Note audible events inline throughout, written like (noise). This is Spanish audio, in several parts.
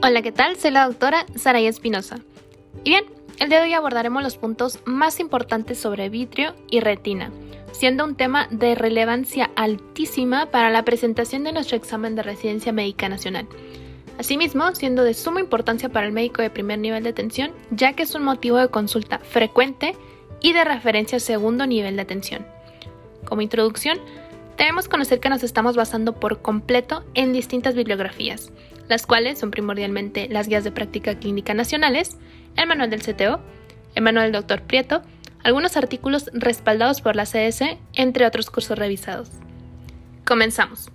Hola, ¿qué tal? Soy la doctora Saray Espinosa. Y bien, el día de hoy abordaremos los puntos más importantes sobre vitrio y retina, siendo un tema de relevancia altísima para la presentación de nuestro examen de residencia médica nacional. Asimismo, siendo de suma importancia para el médico de primer nivel de atención, ya que es un motivo de consulta frecuente y de referencia segundo nivel de atención. Como introducción, debemos conocer que nos estamos basando por completo en distintas bibliografías, las cuales son primordialmente las guías de práctica clínica nacionales, el manual del CTO, el manual del Dr. Prieto, algunos artículos respaldados por la CS, entre otros cursos revisados. Comenzamos.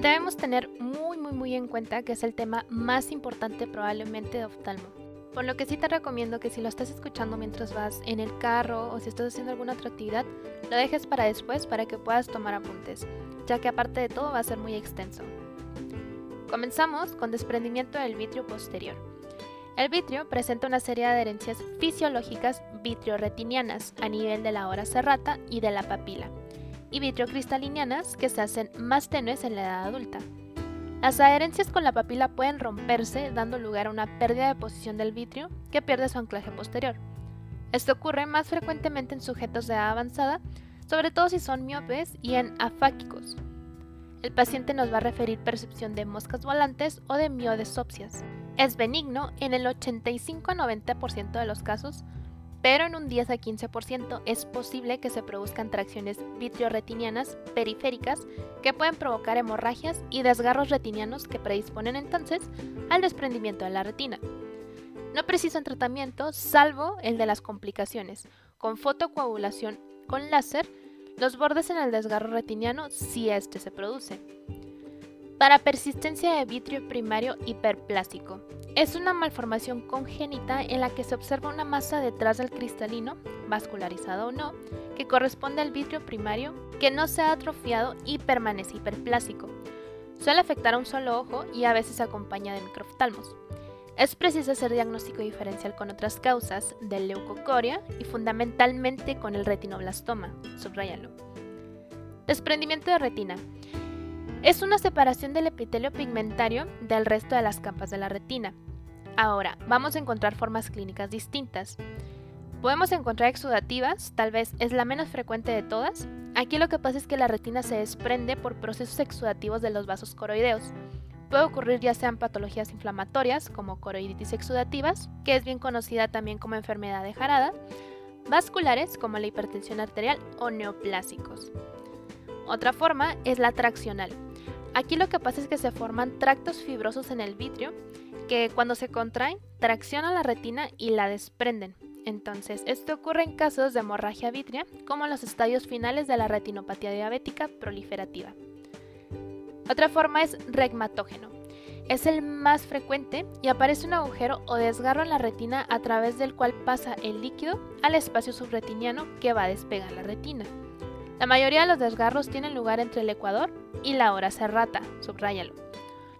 Debemos tener muy muy muy en cuenta que es el tema más importante probablemente de oftalmo por lo que sí te recomiendo que si lo estás escuchando mientras vas en el carro o si estás haciendo alguna otra actividad, lo dejes para después para que puedas tomar apuntes, ya que aparte de todo va a ser muy extenso. Comenzamos con desprendimiento del vitrio posterior. El vitrio presenta una serie de adherencias fisiológicas vitrioretinianas a nivel de la hora serrata y de la papila, y vitriocristalinianas que se hacen más tenues en la edad adulta. Las adherencias con la papila pueden romperse dando lugar a una pérdida de posición del vitrio que pierde su anclaje posterior. Esto ocurre más frecuentemente en sujetos de edad avanzada, sobre todo si son miopes y en afáquicos. El paciente nos va a referir percepción de moscas volantes o de miodesopsias. Es benigno en el 85 a 90% de los casos, pero en un 10 a 15% es posible que se produzcan tracciones vitrioretinianas periféricas que pueden provocar hemorragias y desgarros retinianos que predisponen entonces al desprendimiento de la retina. No precisan tratamiento salvo el de las complicaciones, con fotocoagulación con láser, los bordes en el desgarro retiniano si éste se produce. Para persistencia de vitrio primario hiperplásico, es una malformación congénita en la que se observa una masa detrás del cristalino, vascularizado o no, que corresponde al vitrio primario que no se ha atrofiado y permanece hiperplásico. Suele afectar a un solo ojo y a veces acompaña de microftalmos. Es preciso hacer diagnóstico diferencial con otras causas de leucocoria y fundamentalmente con el retinoblastoma. Subrayalo. Desprendimiento de retina. Es una separación del epitelio pigmentario del resto de las capas de la retina. Ahora, vamos a encontrar formas clínicas distintas. Podemos encontrar exudativas, tal vez es la menos frecuente de todas. Aquí lo que pasa es que la retina se desprende por procesos exudativos de los vasos coroideos. Puede ocurrir ya sean patologías inflamatorias como coroiditis exudativas, que es bien conocida también como enfermedad de Jarada, vasculares como la hipertensión arterial o neoplásicos. Otra forma es la traccional. Aquí lo que pasa es que se forman tractos fibrosos en el vitrio que cuando se contraen traccionan la retina y la desprenden. Entonces, esto ocurre en casos de hemorragia vitrea, como en los estadios finales de la retinopatía diabética proliferativa. Otra forma es regmatógeno. Es el más frecuente y aparece un agujero o desgarro en la retina a través del cual pasa el líquido al espacio subretiniano que va a despegar la retina. La mayoría de los desgarros tienen lugar entre el ecuador y la hora serrata, subráyalo.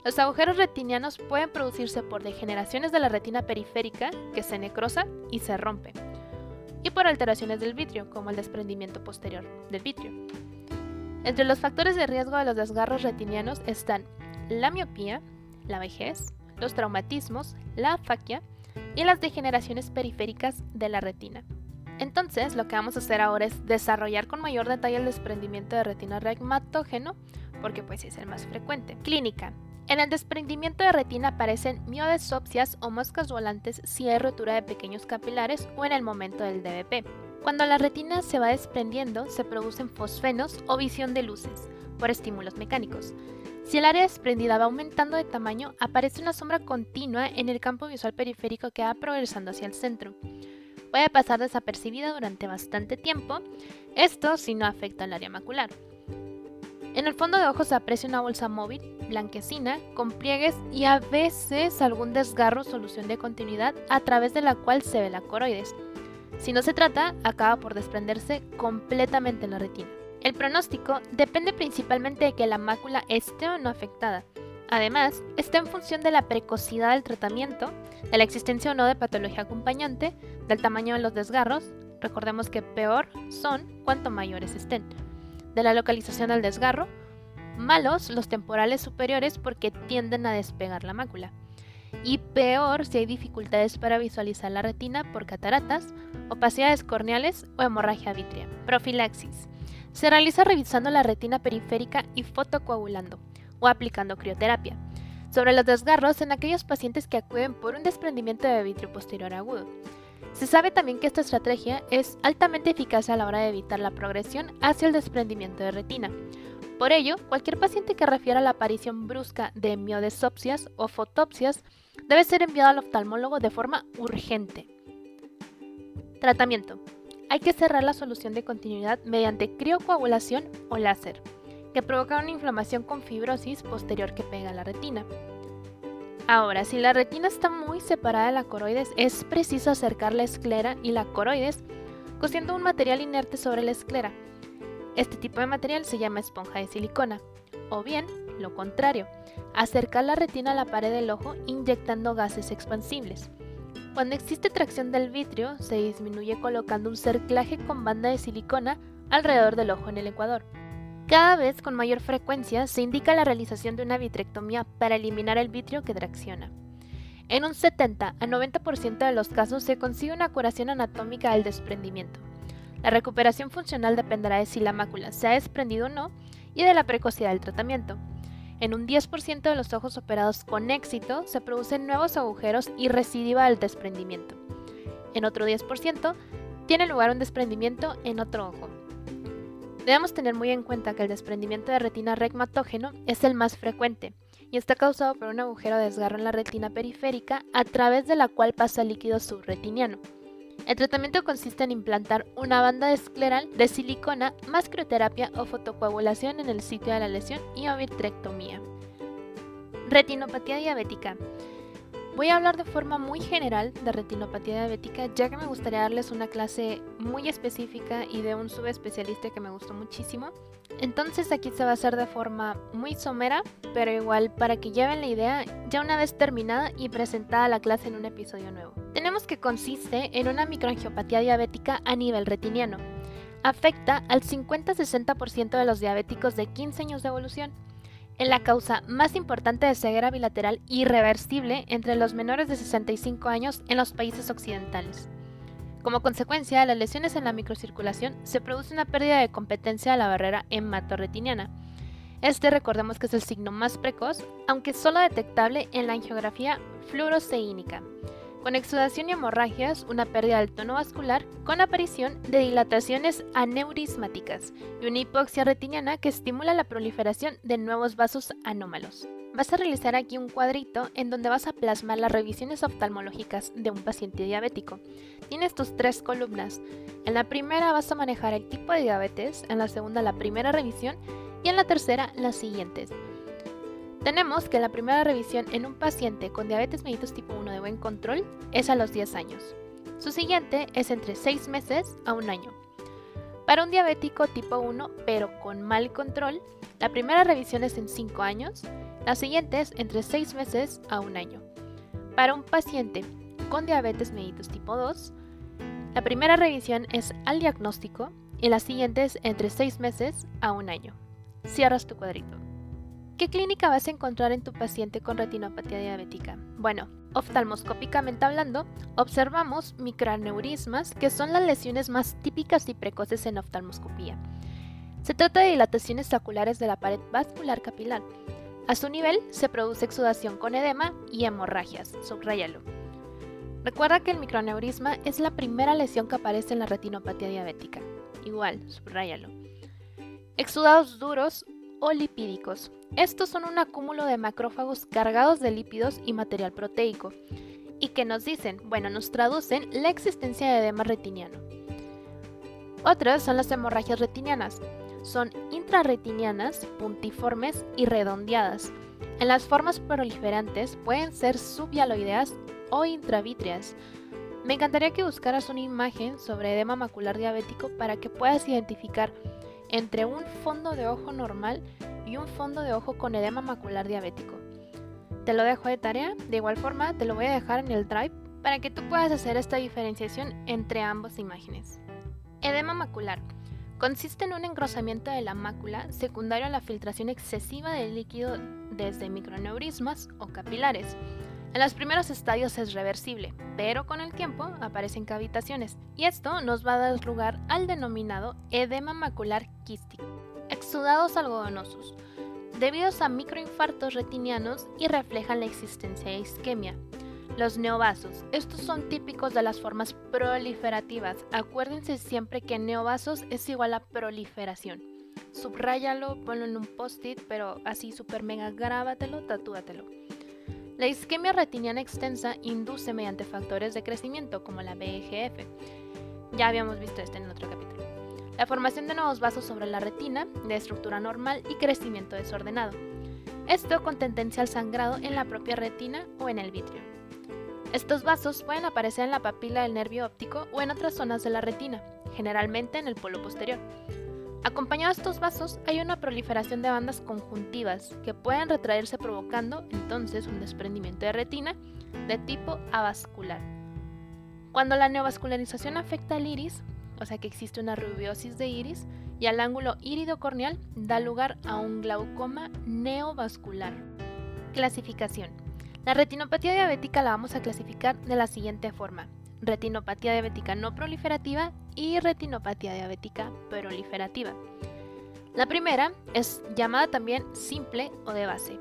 Los agujeros retinianos pueden producirse por degeneraciones de la retina periférica que se necrosa y se rompe, y por alteraciones del vitrio, como el desprendimiento posterior del vitrio. Entre los factores de riesgo de los desgarros retinianos están la miopía, la vejez, los traumatismos, la afaquia y las degeneraciones periféricas de la retina. Entonces, lo que vamos a hacer ahora es desarrollar con mayor detalle el desprendimiento de retina regmatógeno, porque pues es el más frecuente. Clínica. En el desprendimiento de retina aparecen miodesopsias o moscas volantes si hay rotura de pequeños capilares o en el momento del DBP. Cuando la retina se va desprendiendo, se producen fosfenos o visión de luces por estímulos mecánicos. Si el área desprendida va aumentando de tamaño, aparece una sombra continua en el campo visual periférico que va progresando hacia el centro. Puede pasar desapercibida durante bastante tiempo, esto si no afecta al área macular. En el fondo de ojos se aprecia una bolsa móvil, blanquecina, con pliegues y a veces algún desgarro o solución de continuidad a través de la cual se ve la coroides. Si no se trata, acaba por desprenderse completamente la retina. El pronóstico depende principalmente de que la mácula esté o no afectada. Además, está en función de la precocidad del tratamiento, de la existencia o no de patología acompañante, del tamaño de los desgarros, recordemos que peor son cuanto mayores estén. De la localización del desgarro, malos los temporales superiores porque tienden a despegar la mácula. Y peor si hay dificultades para visualizar la retina por cataratas, opacidades corneales o hemorragia vítrea. Profilaxis. Se realiza revisando la retina periférica y fotocoagulando o aplicando crioterapia sobre los desgarros en aquellos pacientes que acuden por un desprendimiento de vitrio posterior agudo. Se sabe también que esta estrategia es altamente eficaz a la hora de evitar la progresión hacia el desprendimiento de retina. Por ello, cualquier paciente que refiera a la aparición brusca de miodesopsias o fotopsias debe ser enviado al oftalmólogo de forma urgente. Tratamiento. Hay que cerrar la solución de continuidad mediante criocoagulación o láser que provoca una inflamación con fibrosis posterior que pega a la retina. Ahora, si la retina está muy separada de la coroides, es preciso acercar la esclera y la coroides cosiendo un material inerte sobre la esclera. Este tipo de material se llama esponja de silicona. O bien, lo contrario, acercar la retina a la pared del ojo inyectando gases expansibles. Cuando existe tracción del vitrio, se disminuye colocando un cerclaje con banda de silicona alrededor del ojo en el ecuador. Cada vez con mayor frecuencia se indica la realización de una vitrectomía para eliminar el vitrio que tracciona. En un 70 a 90% de los casos se consigue una curación anatómica del desprendimiento. La recuperación funcional dependerá de si la mácula se ha desprendido o no y de la precocidad del tratamiento. En un 10% de los ojos operados con éxito se producen nuevos agujeros y recidiva del desprendimiento. En otro 10% tiene lugar un desprendimiento en otro ojo. Debemos tener muy en cuenta que el desprendimiento de retina regmatógeno es el más frecuente y está causado por un agujero de desgarro en la retina periférica a través de la cual pasa el líquido subretiniano. El tratamiento consiste en implantar una banda escleral de silicona más crioterapia o fotocoagulación en el sitio de la lesión y o. Retinopatía diabética. Voy a hablar de forma muy general de retinopatía diabética, ya que me gustaría darles una clase muy específica y de un subespecialista que me gustó muchísimo. Entonces aquí se va a hacer de forma muy somera, pero igual para que lleven la idea ya una vez terminada y presentada la clase en un episodio nuevo. Tenemos que consiste en una microangiopatía diabética a nivel retiniano. Afecta al 50-60% de los diabéticos de 15 años de evolución es la causa más importante de ceguera bilateral irreversible entre los menores de 65 años en los países occidentales. Como consecuencia las lesiones en la microcirculación, se produce una pérdida de competencia de la barrera hematorretiniana. Este recordemos que es el signo más precoz, aunque solo detectable en la angiografía fluoroceínica con exudación y hemorragias, una pérdida del tono vascular, con aparición de dilataciones aneurismáticas y una hipoxia retiniana que estimula la proliferación de nuevos vasos anómalos. Vas a realizar aquí un cuadrito en donde vas a plasmar las revisiones oftalmológicas de un paciente diabético. Tienes tus tres columnas. En la primera vas a manejar el tipo de diabetes, en la segunda la primera revisión y en la tercera las siguientes. Tenemos que la primera revisión en un paciente con diabetes mellitus tipo 1 de buen control es a los 10 años. Su siguiente es entre 6 meses a un año. Para un diabético tipo 1 pero con mal control, la primera revisión es en 5 años, la siguiente es entre 6 meses a un año. Para un paciente con diabetes mellitus tipo 2, la primera revisión es al diagnóstico y la siguiente es entre 6 meses a un año. Cierras tu cuadrito. ¿Qué clínica vas a encontrar en tu paciente con retinopatía diabética? Bueno, oftalmoscópicamente hablando, observamos microaneurismas, que son las lesiones más típicas y precoces en oftalmoscopía. Se trata de dilataciones oculares de la pared vascular capilar. A su nivel se produce exudación con edema y hemorragias, subrayalo. Recuerda que el microaneurisma es la primera lesión que aparece en la retinopatía diabética. Igual, subrayalo. Exudados duros o lipídicos. Estos son un acúmulo de macrófagos cargados de lípidos y material proteico, y que nos dicen, bueno, nos traducen la existencia de edema retiniano. Otras son las hemorragias retinianas. Son intrarretinianas, puntiformes y redondeadas. En las formas proliferantes pueden ser subhialoideas o intravítreas. Me encantaría que buscaras una imagen sobre edema macular diabético para que puedas identificar entre un fondo de ojo normal y un fondo de ojo con edema macular diabético. Te lo dejo de tarea, de igual forma te lo voy a dejar en el Drive para que tú puedas hacer esta diferenciación entre ambas imágenes. Edema macular. Consiste en un engrosamiento de la mácula secundario a la filtración excesiva del líquido desde microneurismas o capilares. En los primeros estadios es reversible, pero con el tiempo aparecen cavitaciones y esto nos va a dar lugar al denominado edema macular quístico. Exudados algodonosos, debidos a microinfartos retinianos y reflejan la existencia de isquemia. Los neovasos. Estos son típicos de las formas proliferativas. Acuérdense siempre que neovasos es igual a proliferación. Subráyalo, ponlo en un post-it, pero así super mega grábatelo, tatúatelo. La isquemia retiniana extensa induce mediante factores de crecimiento como la BGF. Ya habíamos visto este en otro capítulo. La formación de nuevos vasos sobre la retina, de estructura normal y crecimiento desordenado. Esto con tendencia al sangrado en la propia retina o en el vitrio. Estos vasos pueden aparecer en la papila del nervio óptico o en otras zonas de la retina, generalmente en el polo posterior. Acompañado de estos vasos hay una proliferación de bandas conjuntivas que pueden retraerse provocando entonces un desprendimiento de retina de tipo avascular. Cuando la neovascularización afecta al iris, o sea que existe una rubiosis de iris, y al ángulo iridocorneal, da lugar a un glaucoma neovascular. Clasificación. La retinopatía diabética la vamos a clasificar de la siguiente forma. Retinopatía diabética no proliferativa y retinopatía diabética proliferativa. La primera es llamada también simple o de base.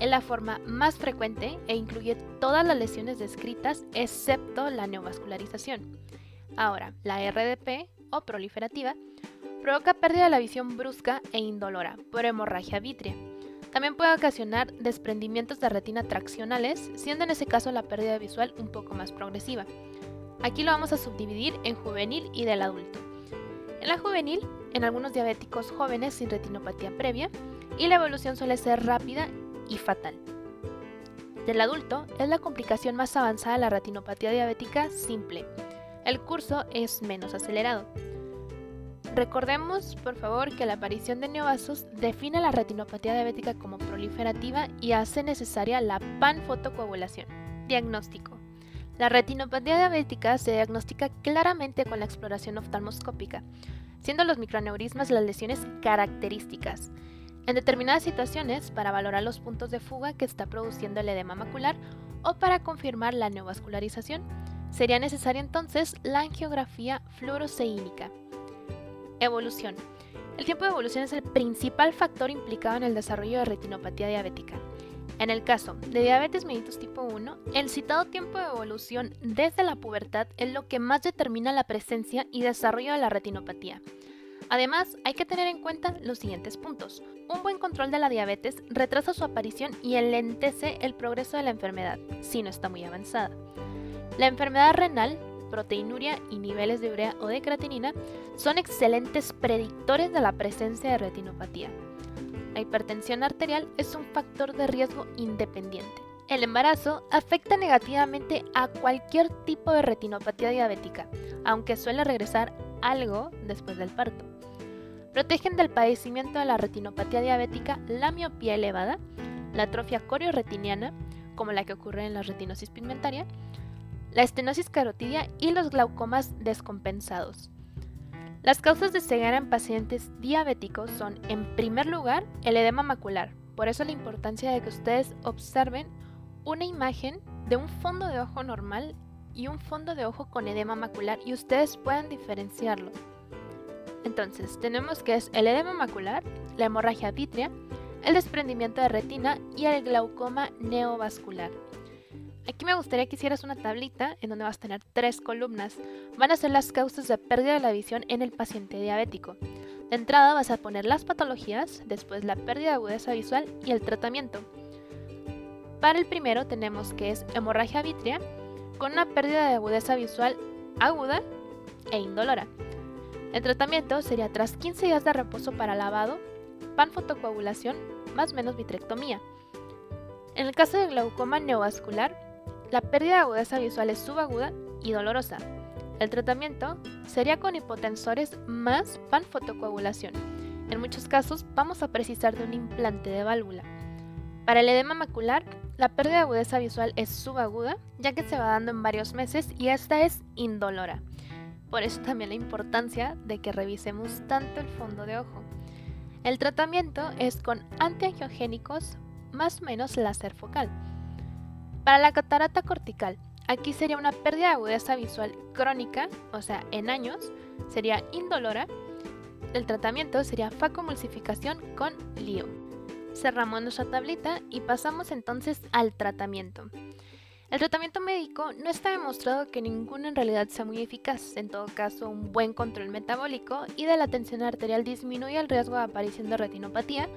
Es la forma más frecuente e incluye todas las lesiones descritas excepto la neovascularización. Ahora, la RDP o proliferativa provoca pérdida de la visión brusca e indolora por hemorragia vítrea también puede ocasionar desprendimientos de retina traccionales, siendo en ese caso la pérdida visual un poco más progresiva. Aquí lo vamos a subdividir en juvenil y del adulto. En la juvenil, en algunos diabéticos jóvenes sin retinopatía previa, y la evolución suele ser rápida y fatal. Del adulto es la complicación más avanzada de la retinopatía diabética simple. El curso es menos acelerado. Recordemos, por favor, que la aparición de neovasos define la retinopatía diabética como proliferativa y hace necesaria la panfotocoagulación. Diagnóstico. La retinopatía diabética se diagnostica claramente con la exploración oftalmoscópica, siendo los microneurismas las lesiones características. En determinadas situaciones, para valorar los puntos de fuga que está produciendo el edema macular o para confirmar la neovascularización, sería necesaria entonces la angiografía fluoroceínica. Evolución. El tiempo de evolución es el principal factor implicado en el desarrollo de retinopatía diabética. En el caso de diabetes mellitus tipo 1, el citado tiempo de evolución desde la pubertad es lo que más determina la presencia y desarrollo de la retinopatía. Además, hay que tener en cuenta los siguientes puntos. Un buen control de la diabetes retrasa su aparición y enlentece el progreso de la enfermedad, si no está muy avanzada. La enfermedad renal proteinuria y niveles de urea o de creatinina son excelentes predictores de la presencia de retinopatía. La hipertensión arterial es un factor de riesgo independiente. El embarazo afecta negativamente a cualquier tipo de retinopatía diabética, aunque suele regresar algo después del parto. Protegen del padecimiento de la retinopatía diabética la miopía elevada, la atrofia corioretiniana, como la que ocurre en la retinosis pigmentaria, la estenosis carotidia y los glaucomas descompensados. Las causas de ceguera en pacientes diabéticos son, en primer lugar, el edema macular. Por eso la importancia de que ustedes observen una imagen de un fondo de ojo normal y un fondo de ojo con edema macular y ustedes puedan diferenciarlo. Entonces, tenemos que es el edema macular, la hemorragia vítrea, el desprendimiento de retina y el glaucoma neovascular. Aquí me gustaría que hicieras una tablita en donde vas a tener tres columnas. Van a ser las causas de pérdida de la visión en el paciente diabético. De entrada vas a poner las patologías, después la pérdida de agudeza visual y el tratamiento. Para el primero tenemos que es hemorragia vítrea con una pérdida de agudeza visual aguda e indolora. El tratamiento sería tras 15 días de reposo para lavado, panfotocoagulación más menos vitrectomía. En el caso de glaucoma neovascular, la pérdida de agudeza visual es subaguda y dolorosa. El tratamiento sería con hipotensores más panfotocoagulación. En muchos casos vamos a precisar de un implante de válvula. Para el edema macular, la pérdida de agudeza visual es subaguda, ya que se va dando en varios meses y esta es indolora. Por eso también la importancia de que revisemos tanto el fondo de ojo. El tratamiento es con antiangiogénicos más o menos láser focal. Para la catarata cortical, aquí sería una pérdida de agudeza visual crónica, o sea, en años, sería indolora. El tratamiento sería facomulsificación con lío. Cerramos nuestra tablita y pasamos entonces al tratamiento. El tratamiento médico no está demostrado que ninguno en realidad sea muy eficaz. En todo caso, un buen control metabólico y de la tensión arterial disminuye el riesgo de aparición de retinopatía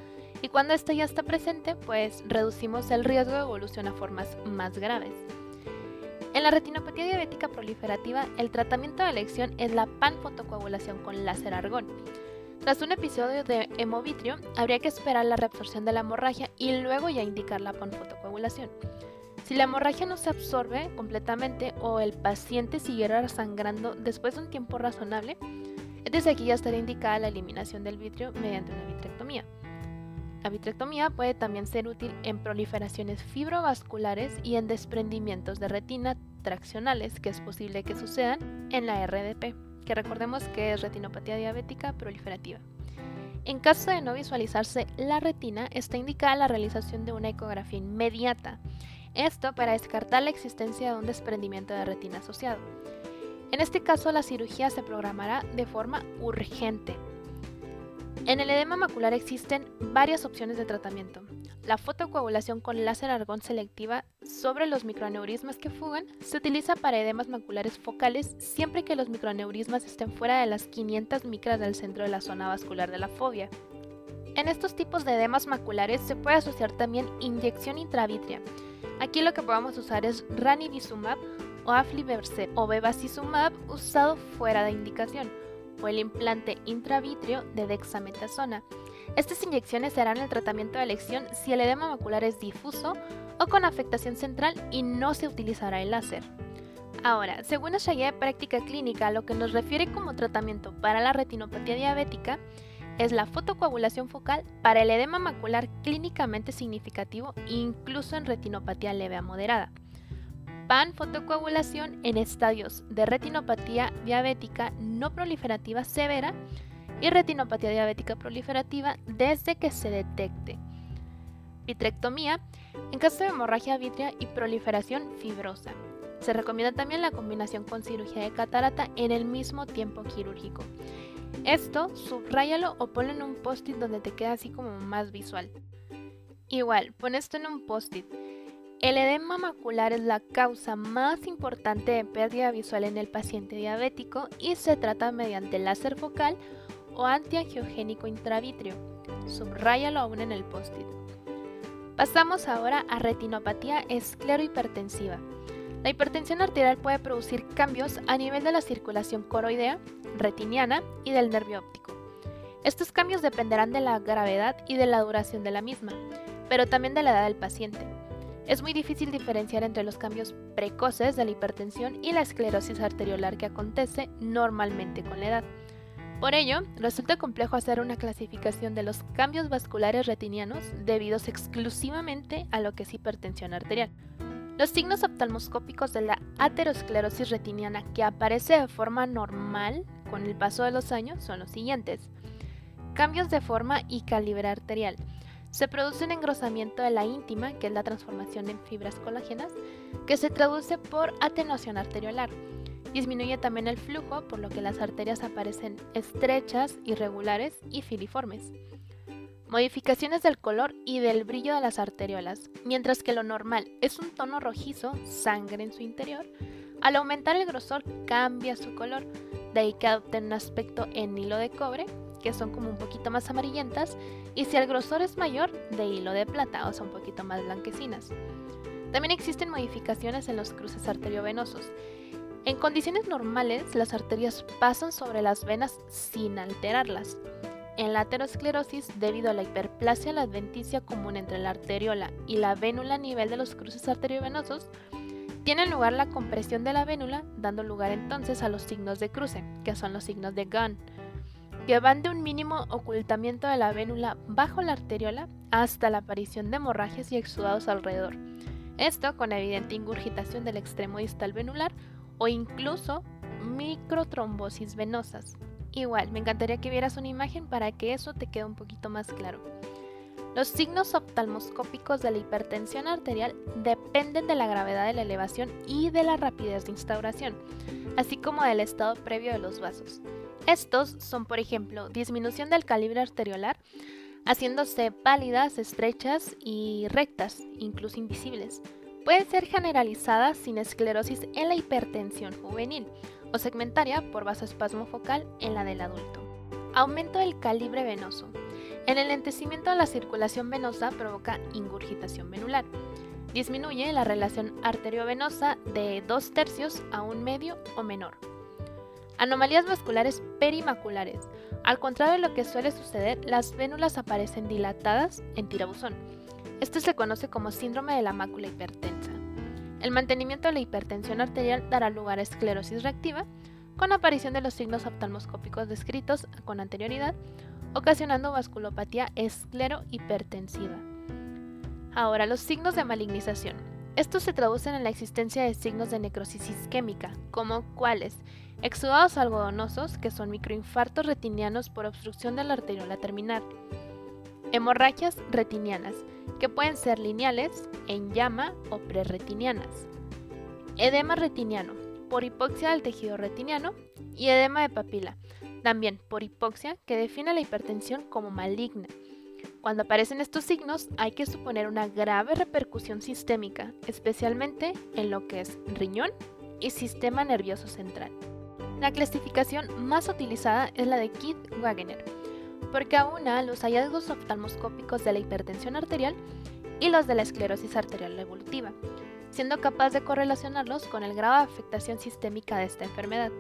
y cuando esta ya está presente, pues reducimos el riesgo de evolución a formas más graves. En la retinopatía diabética proliferativa, el tratamiento de elección es la panfotocoagulación con láser argón. Tras un episodio de hemovitrio, habría que esperar la reabsorción de la hemorragia y luego ya indicar la panfotocoagulación. Si la hemorragia no se absorbe completamente o el paciente siguiera sangrando después de un tiempo razonable, desde aquí ya estaría indicada la eliminación del vitrio mediante una vitrectomía. La vitrectomía puede también ser útil en proliferaciones fibrovasculares y en desprendimientos de retina traccionales que es posible que sucedan en la RDP, que recordemos que es retinopatía diabética proliferativa. En caso de no visualizarse la retina, está indicada la realización de una ecografía inmediata esto para descartar la existencia de un desprendimiento de retina asociado. En este caso, la cirugía se programará de forma urgente. En el edema macular existen varias opciones de tratamiento. La fotocoagulación con láser argón selectiva sobre los microaneurismas que fugan se utiliza para edemas maculares focales siempre que los microaneurismas estén fuera de las 500 micras del centro de la zona vascular de la fobia. En estos tipos de edemas maculares se puede asociar también inyección intravítrea, Aquí lo que podemos usar es ranibizumab o aflibercept o bevacizumab usado fuera de indicación o el implante intravítrea de dexametasona. Estas inyecciones serán el tratamiento de elección si el edema macular es difuso o con afectación central y no se utilizará el láser. Ahora, según nuestra guía de práctica clínica, lo que nos refiere como tratamiento para la retinopatía diabética es la fotocoagulación focal para el edema macular clínicamente significativo incluso en retinopatía leve a moderada. PAN fotocoagulación en estadios de retinopatía diabética no proliferativa severa y retinopatía diabética proliferativa desde que se detecte. Vitrectomía en caso de hemorragia vitrea y proliferación fibrosa. Se recomienda también la combinación con cirugía de catarata en el mismo tiempo quirúrgico. Esto, subráyalo o ponlo en un post-it donde te queda así como más visual. Igual, pon esto en un post-it. El edema macular es la causa más importante de pérdida visual en el paciente diabético y se trata mediante láser focal o antiangiogénico intravítrea. Subráyalo aún en el post-it. Pasamos ahora a retinopatía esclerohipertensiva. La hipertensión arterial puede producir cambios a nivel de la circulación coroidea, retiniana y del nervio óptico. Estos cambios dependerán de la gravedad y de la duración de la misma, pero también de la edad del paciente. Es muy difícil diferenciar entre los cambios precoces de la hipertensión y la esclerosis arteriolar que acontece normalmente con la edad. Por ello, resulta complejo hacer una clasificación de los cambios vasculares retinianos debidos exclusivamente a lo que es hipertensión arterial. Los signos oftalmoscópicos de la aterosclerosis retiniana que aparece de forma normal con el paso de los años son los siguientes. Cambios de forma y calibre arterial. Se produce un engrosamiento de la íntima, que es la transformación en fibras colágenas, que se traduce por atenuación arteriolar. Disminuye también el flujo, por lo que las arterias aparecen estrechas, irregulares y filiformes modificaciones del color y del brillo de las arteriolas. Mientras que lo normal es un tono rojizo, sangre en su interior, al aumentar el grosor cambia su color, de ahí que adopten un aspecto en hilo de cobre, que son como un poquito más amarillentas, y si el grosor es mayor, de hilo de plata, o sea, un poquito más blanquecinas. También existen modificaciones en los cruces arteriovenosos. En condiciones normales, las arterias pasan sobre las venas sin alterarlas. En la aterosclerosis, debido a la hiperplasia la adventicia común entre la arteriola y la vénula a nivel de los cruces arteriovenosos, tiene lugar la compresión de la vénula, dando lugar entonces a los signos de cruce, que son los signos de Gunn, que van de un mínimo ocultamiento de la vénula bajo la arteriola hasta la aparición de hemorragias y exudados alrededor. Esto con evidente ingurgitación del extremo distal venular o incluso microtrombosis venosas. Igual, me encantaría que vieras una imagen para que eso te quede un poquito más claro. Los signos oftalmoscópicos de la hipertensión arterial dependen de la gravedad de la elevación y de la rapidez de instauración, así como del estado previo de los vasos. Estos son, por ejemplo, disminución del calibre arteriolar, haciéndose pálidas, estrechas y rectas, incluso invisibles. Puede ser generalizada sin esclerosis en la hipertensión juvenil o segmentaria por vasoespasmo focal en la del adulto. Aumento del calibre venoso. El enlentecimiento de la circulación venosa provoca ingurgitación venular. Disminuye la relación arteriovenosa de 2 tercios a un medio o menor. Anomalías vasculares perimaculares. Al contrario de lo que suele suceder, las vénulas aparecen dilatadas en tirabuzón. Esto se conoce como síndrome de la mácula hipertensa. El mantenimiento de la hipertensión arterial dará lugar a esclerosis reactiva, con aparición de los signos oftalmoscópicos descritos con anterioridad, ocasionando vasculopatía esclerohipertensiva. Ahora, los signos de malignización. Estos se traducen en la existencia de signos de necrosis isquémica, como cuáles exudados algodonosos, que son microinfartos retinianos por obstrucción de la arteriola terminal, hemorragias retinianas, que pueden ser lineales, en llama o preretinianas, edema retiniano, por hipoxia del tejido retiniano y edema de papila, también por hipoxia, que define la hipertensión como maligna. Cuando aparecen estos signos hay que suponer una grave repercusión sistémica, especialmente en lo que es riñón y sistema nervioso central. La clasificación más utilizada es la de Keith-Wagener, porque aúna los hallazgos oftalmoscópicos de la hipertensión arterial y los de la esclerosis arterial evolutiva, siendo capaz de correlacionarlos con el grado de afectación sistémica de esta enfermedad.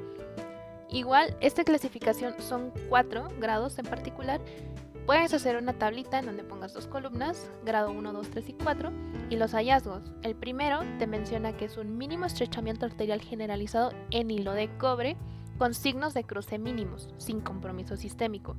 Igual, esta clasificación son cuatro grados en particular. Puedes hacer una tablita en donde pongas dos columnas, grado 1, 2, 3 y 4, y los hallazgos. El primero te menciona que es un mínimo estrechamiento arterial generalizado en hilo de cobre con signos de cruce mínimos, sin compromiso sistémico.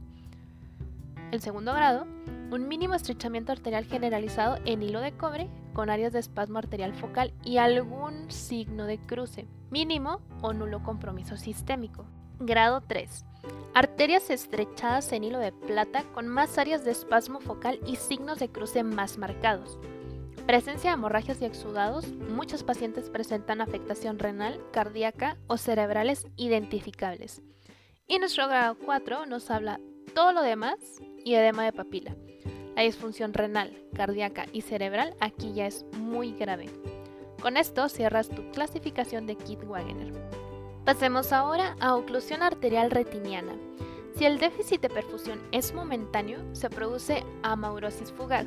El segundo grado, un mínimo estrechamiento arterial generalizado en hilo de cobre con áreas de espasmo arterial focal y algún signo de cruce, mínimo o nulo compromiso sistémico. Grado 3. Arterias estrechadas en hilo de plata con más áreas de espasmo focal y signos de cruce más marcados. Presencia de hemorragias y exudados, muchos pacientes presentan afectación renal, cardíaca o cerebrales identificables. Y nuestro grado 4 nos habla todo lo demás y edema de papila. La disfunción renal, cardíaca y cerebral aquí ya es muy grave. Con esto cierras tu clasificación de Kit Wagener. Pasemos ahora a oclusión arterial retiniana. Si el déficit de perfusión es momentáneo, se produce amaurosis fugaz,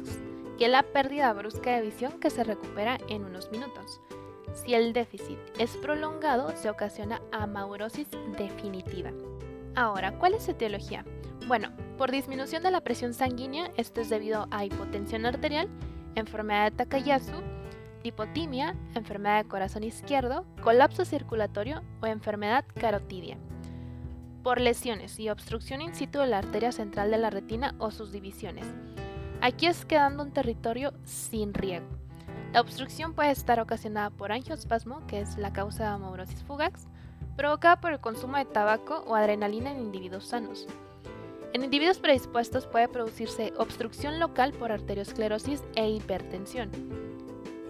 que es la pérdida brusca de visión que se recupera en unos minutos. Si el déficit es prolongado, se ocasiona amaurosis definitiva. Ahora, ¿cuál es su etiología? Bueno, por disminución de la presión sanguínea, esto es debido a hipotensión arterial, enfermedad de Takayasu, hipotimia, enfermedad de corazón izquierdo, colapso circulatorio o enfermedad carotidia. Por lesiones y obstrucción in situ de la arteria central de la retina o sus divisiones. Aquí es quedando un territorio sin riego. La obstrucción puede estar ocasionada por angiospasmo, que es la causa de amaurosis fugax, provocada por el consumo de tabaco o adrenalina en individuos sanos. En individuos predispuestos puede producirse obstrucción local por arteriosclerosis e hipertensión.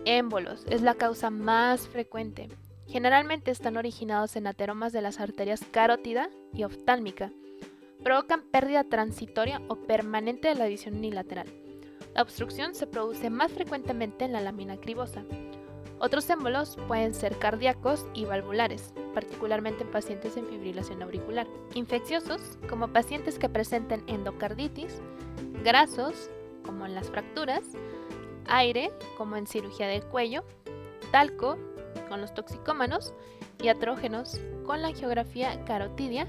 Émbolos es la causa más frecuente. Generalmente están originados en ateromas de las arterias carótida y oftálmica. Provocan pérdida transitoria o permanente de la visión unilateral. La obstrucción se produce más frecuentemente en la lámina cribosa. Otros émbolos pueden ser cardíacos y valvulares, particularmente en pacientes en fibrilación auricular. Infecciosos, como pacientes que presenten endocarditis, grasos, como en las fracturas, aire, como en cirugía del cuello, talco, con los toxicómanos, y atrógenos, con la geografía carotidia,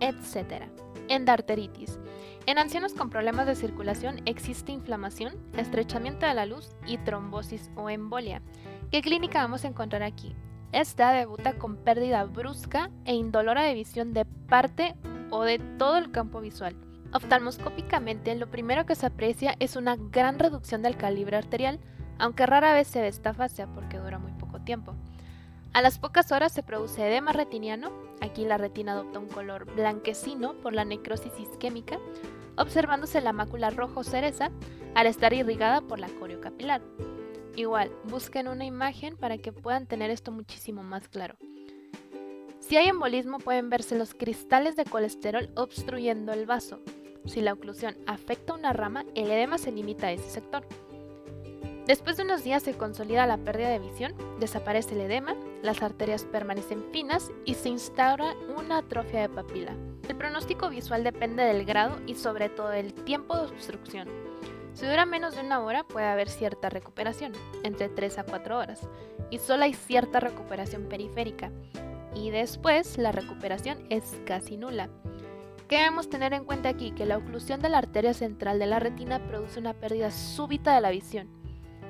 etc. Endarteritis. En ancianos con problemas de circulación existe inflamación, estrechamiento de la luz y trombosis o embolia. ¿Qué clínica vamos a encontrar aquí? Esta debuta con pérdida brusca e indolora de visión de parte o de todo el campo visual. Oftalmoscópicamente, lo primero que se aprecia es una gran reducción del calibre arterial, aunque rara vez se ve esta fase porque dura muy poco tiempo. A las pocas horas se produce edema retiniano, aquí la retina adopta un color blanquecino por la necrosis isquémica, observándose la mácula rojo cereza al estar irrigada por la corio capilar. Igual, busquen una imagen para que puedan tener esto muchísimo más claro. Si hay embolismo pueden verse los cristales de colesterol obstruyendo el vaso. Si la oclusión afecta una rama, el edema se limita a ese sector. Después de unos días se consolida la pérdida de visión, desaparece el edema, las arterias permanecen finas y se instaura una atrofia de papila. El pronóstico visual depende del grado y sobre todo del tiempo de obstrucción. Si dura menos de una hora puede haber cierta recuperación, entre 3 a 4 horas, y solo hay cierta recuperación periférica. Y después la recuperación es casi nula. ¿Qué debemos tener en cuenta aquí? Que la oclusión de la arteria central de la retina produce una pérdida súbita de la visión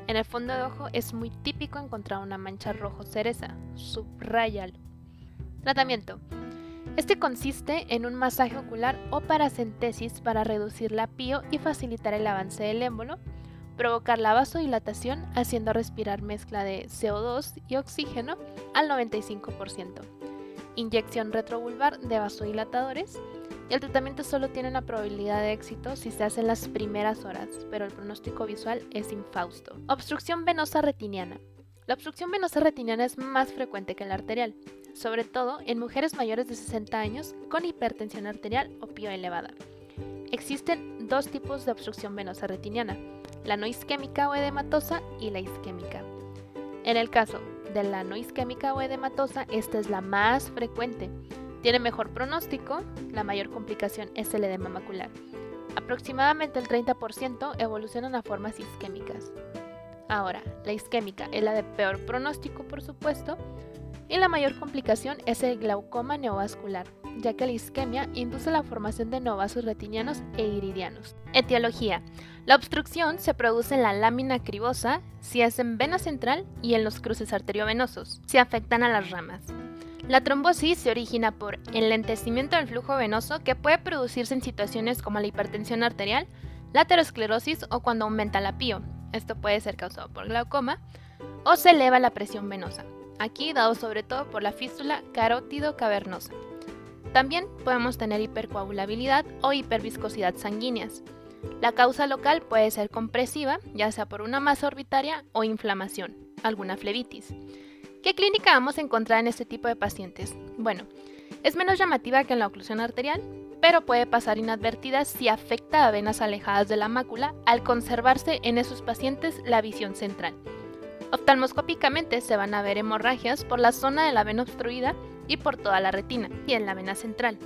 en el fondo de ojo es muy típico encontrar una mancha rojo cereza. Subrayalo. Tratamiento. Este consiste en un masaje ocular o paracentesis para reducir la pío y facilitar el avance del émbolo, provocar la vasodilatación haciendo respirar mezcla de CO2 y oxígeno al 95%, inyección retrovulvar de vasodilatadores, el tratamiento solo tiene una probabilidad de éxito si se hace en las primeras horas, pero el pronóstico visual es infausto. Obstrucción venosa retiniana. La obstrucción venosa retiniana es más frecuente que la arterial, sobre todo en mujeres mayores de 60 años con hipertensión arterial o pio elevada. Existen dos tipos de obstrucción venosa retiniana, la no isquémica o edematosa y la isquémica. En el caso de la no isquémica o edematosa, esta es la más frecuente, tiene mejor pronóstico, la mayor complicación es el edema macular. Aproximadamente el 30% evolucionan a formas isquémicas. Ahora, la isquémica es la de peor pronóstico, por supuesto, y la mayor complicación es el glaucoma neovascular, ya que la isquemia induce la formación de neovasos retinianos e iridianos. Etiología. La obstrucción se produce en la lámina cribosa, si es en vena central y en los cruces arteriovenosos, si afectan a las ramas. La trombosis se origina por enlentecimiento del flujo venoso que puede producirse en situaciones como la hipertensión arterial, la aterosclerosis o cuando aumenta la pío. Esto puede ser causado por glaucoma o se eleva la presión venosa, aquí dado sobre todo por la fístula carótido cavernosa. También podemos tener hipercoagulabilidad o hiperviscosidad sanguíneas. La causa local puede ser compresiva, ya sea por una masa orbitaria o inflamación, alguna flebitis. ¿Qué clínica vamos a encontrar en este tipo de pacientes? Bueno, es menos llamativa que en la oclusión arterial, pero puede pasar inadvertida si afecta a venas alejadas de la mácula al conservarse en esos pacientes la visión central. Oftalmoscópicamente se van a ver hemorragias por la zona de la vena obstruida y por toda la retina y en la vena central.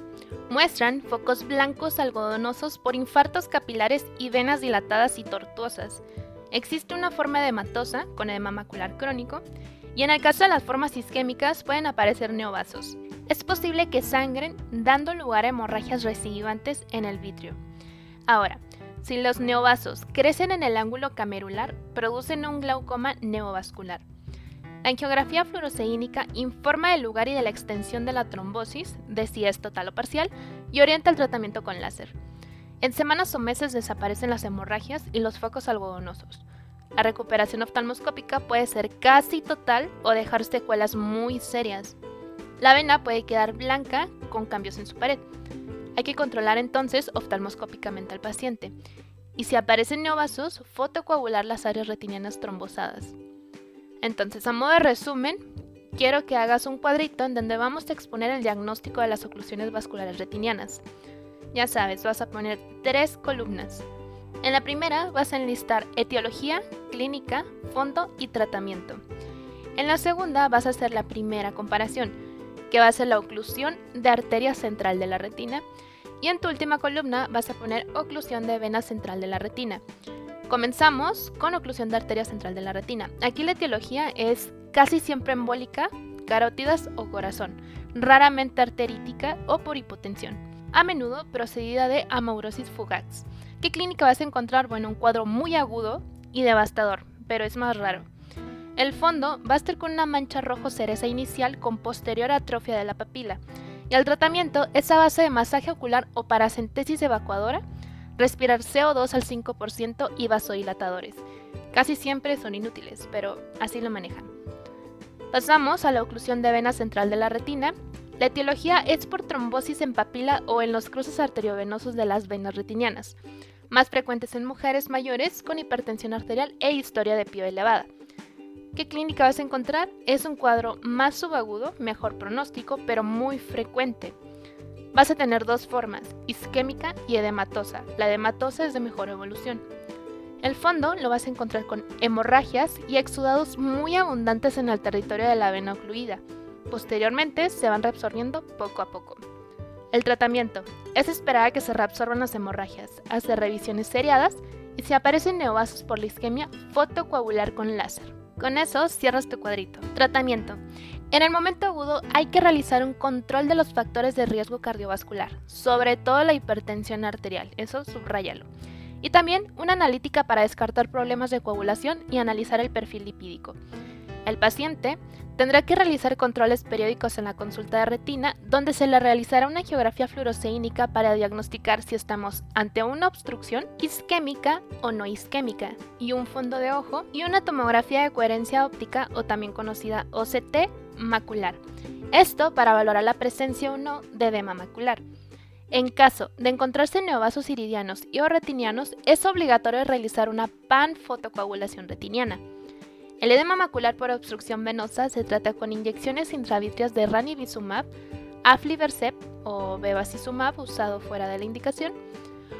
Muestran focos blancos algodonosos por infartos capilares y venas dilatadas y tortuosas. Existe una forma edematosa con edema macular crónico y en el caso de las formas isquémicas pueden aparecer neovasos. Es posible que sangren dando lugar a hemorragias recidivantes en el vitrio. Ahora, si los neovasos crecen en el ángulo camerular, producen un glaucoma neovascular. La angiografía fluoresceínica informa del lugar y de la extensión de la trombosis, de si es total o parcial, y orienta el tratamiento con láser. En semanas o meses desaparecen las hemorragias y los focos algodonosos. La recuperación oftalmoscópica puede ser casi total o dejar secuelas muy serias. La vena puede quedar blanca con cambios en su pared. Hay que controlar entonces oftalmoscópicamente al paciente. Y si aparecen neovasos, fotocoagular las áreas retinianas trombosadas. Entonces, a modo de resumen, quiero que hagas un cuadrito en donde vamos a exponer el diagnóstico de las oclusiones vasculares retinianas. Ya sabes, vas a poner tres columnas. En la primera vas a enlistar etiología, clínica, fondo y tratamiento. En la segunda vas a hacer la primera comparación, que va a ser la oclusión de arteria central de la retina. Y en tu última columna vas a poner oclusión de vena central de la retina. Comenzamos con oclusión de arteria central de la retina. Aquí la etiología es casi siempre embólica, carótidas o corazón, raramente arterítica o por hipotensión. A menudo procedida de amaurosis fugax. ¿Qué clínica vas a encontrar? Bueno, un cuadro muy agudo y devastador, pero es más raro. El fondo va a estar con una mancha rojo cereza inicial con posterior atrofia de la papila. Y el tratamiento es a base de masaje ocular o paracentesis evacuadora, respirar CO2 al 5% y vasodilatadores. Casi siempre son inútiles, pero así lo manejan. Pasamos a la oclusión de vena central de la retina. La etiología es por trombosis en papila o en los cruces arteriovenosos de las venas retinianas, más frecuentes en mujeres mayores con hipertensión arterial e historia de pio elevada. ¿Qué clínica vas a encontrar? Es un cuadro más subagudo, mejor pronóstico, pero muy frecuente. Vas a tener dos formas, isquémica y edematosa. La edematosa es de mejor evolución. El fondo lo vas a encontrar con hemorragias y exudados muy abundantes en el territorio de la vena ocluida. Posteriormente se van reabsorbiendo poco a poco. El tratamiento es esperar que se reabsorban las hemorragias, hacer revisiones seriadas y si aparecen neovasos por la isquemia, fotocoagular con láser. Con eso cierras tu cuadrito. Tratamiento. En el momento agudo hay que realizar un control de los factores de riesgo cardiovascular, sobre todo la hipertensión arterial, eso subrayalo. Y también una analítica para descartar problemas de coagulación y analizar el perfil lipídico. El paciente tendrá que realizar controles periódicos en la consulta de retina, donde se le realizará una geografía fluoresceínica para diagnosticar si estamos ante una obstrucción isquémica o no isquémica, y un fondo de ojo, y una tomografía de coherencia óptica o también conocida OCT macular. Esto para valorar la presencia o no de edema macular. En caso de encontrarse neovasos iridianos y o retinianos, es obligatorio realizar una panfotocoagulación retiniana. El edema macular por obstrucción venosa se trata con inyecciones intravítreas de ranibizumab, aflibercept o bevacizumab usado fuera de la indicación,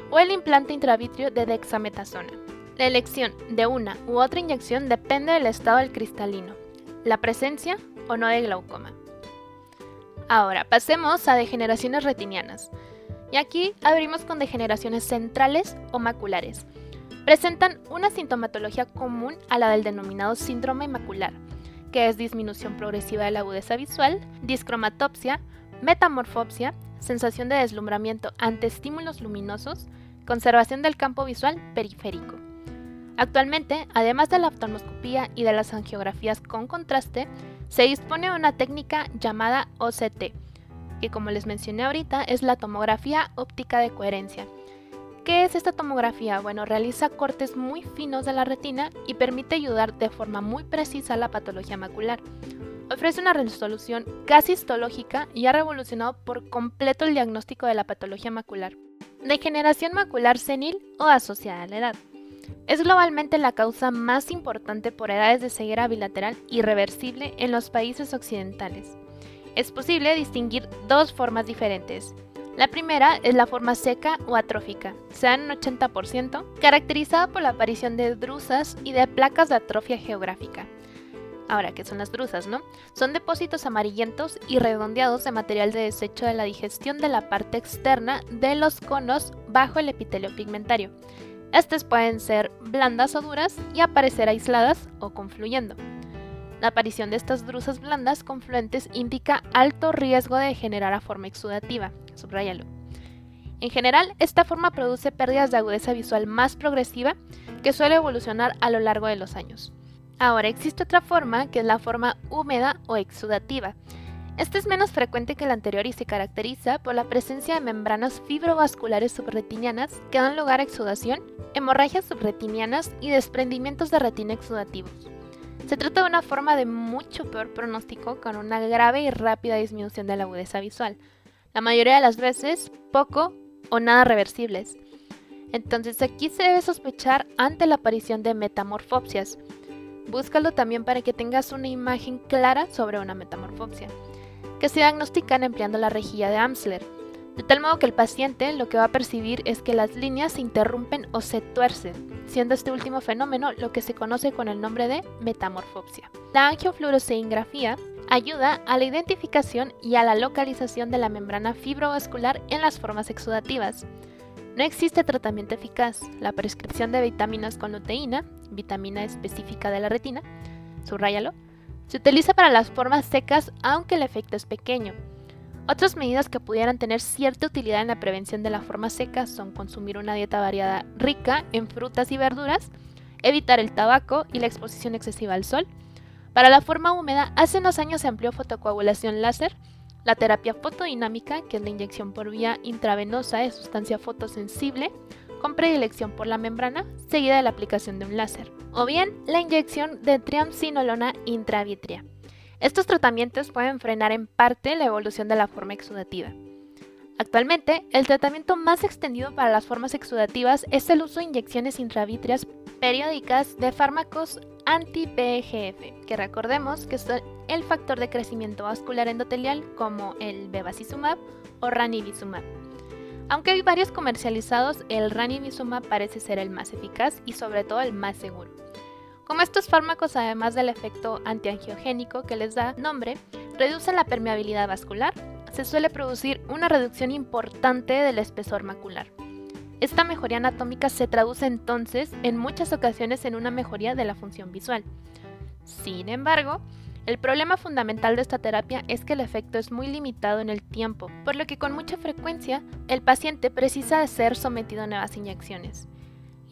o el implante intravitreo de dexametasona. La elección de una u otra inyección depende del estado del cristalino, la presencia o no de glaucoma. Ahora, pasemos a degeneraciones retinianas. Y aquí abrimos con degeneraciones centrales o maculares presentan una sintomatología común a la del denominado síndrome macular, que es disminución progresiva de la agudeza visual, discromatopsia, metamorfopsia, sensación de deslumbramiento ante estímulos luminosos, conservación del campo visual periférico. Actualmente, además de la oftalmoscopía y de las angiografías con contraste, se dispone de una técnica llamada OCT, que como les mencioné ahorita es la tomografía óptica de coherencia, ¿Qué es esta tomografía? Bueno, realiza cortes muy finos de la retina y permite ayudar de forma muy precisa a la patología macular. Ofrece una resolución casi histológica y ha revolucionado por completo el diagnóstico de la patología macular. Degeneración macular senil o asociada a la edad. Es globalmente la causa más importante por edades de ceguera bilateral irreversible en los países occidentales. Es posible distinguir dos formas diferentes, la primera es la forma seca o atrófica, se da en un 80%, caracterizada por la aparición de drusas y de placas de atrofia geográfica. Ahora, ¿qué son las drusas, no? Son depósitos amarillentos y redondeados de material de desecho de la digestión de la parte externa de los conos bajo el epitelio pigmentario. Estas pueden ser blandas o duras y aparecer aisladas o confluyendo. La aparición de estas drusas blandas confluentes indica alto riesgo de generar a forma exudativa, subrayalo. En general, esta forma produce pérdidas de agudeza visual más progresiva que suele evolucionar a lo largo de los años. Ahora existe otra forma que es la forma húmeda o exudativa. Esta es menos frecuente que la anterior y se caracteriza por la presencia de membranas fibrovasculares subretinianas que dan lugar a exudación, hemorragias subretinianas y desprendimientos de retina exudativos. Se trata de una forma de mucho peor pronóstico con una grave y rápida disminución de la agudeza visual, la mayoría de las veces poco o nada reversibles. Entonces aquí se debe sospechar ante la aparición de metamorfopsias. Búscalo también para que tengas una imagen clara sobre una metamorfopsia, que se diagnostican empleando la rejilla de Amsler, de tal modo que el paciente lo que va a percibir es que las líneas se interrumpen o se tuercen, siendo este último fenómeno lo que se conoce con el nombre de metamorfopsia. La angiofluorescein ayuda a la identificación y a la localización de la membrana fibrovascular en las formas exudativas. No existe tratamiento eficaz. La prescripción de vitaminas con luteína, vitamina específica de la retina, subrayalo, se utiliza para las formas secas aunque el efecto es pequeño. Otras medidas que pudieran tener cierta utilidad en la prevención de la forma seca son consumir una dieta variada rica en frutas y verduras, evitar el tabaco y la exposición excesiva al sol. Para la forma húmeda, hace unos años se amplió fotocoagulación láser, la terapia fotodinámica, que es la inyección por vía intravenosa de sustancia fotosensible, con predilección por la membrana, seguida de la aplicación de un láser, o bien la inyección de triamcinolona intravítrea. Estos tratamientos pueden frenar en parte la evolución de la forma exudativa. Actualmente, el tratamiento más extendido para las formas exudativas es el uso de inyecciones intravítreas periódicas de fármacos anti-PGF, que recordemos que son el factor de crecimiento vascular endotelial como el bevacizumab o ranibizumab. Aunque hay varios comercializados, el ranibizumab parece ser el más eficaz y sobre todo el más seguro. Como estos fármacos, además del efecto antiangiogénico que les da nombre, reducen la permeabilidad vascular, se suele producir una reducción importante del espesor macular. Esta mejoría anatómica se traduce entonces en muchas ocasiones en una mejoría de la función visual. Sin embargo, el problema fundamental de esta terapia es que el efecto es muy limitado en el tiempo, por lo que con mucha frecuencia el paciente precisa ser sometido a nuevas inyecciones.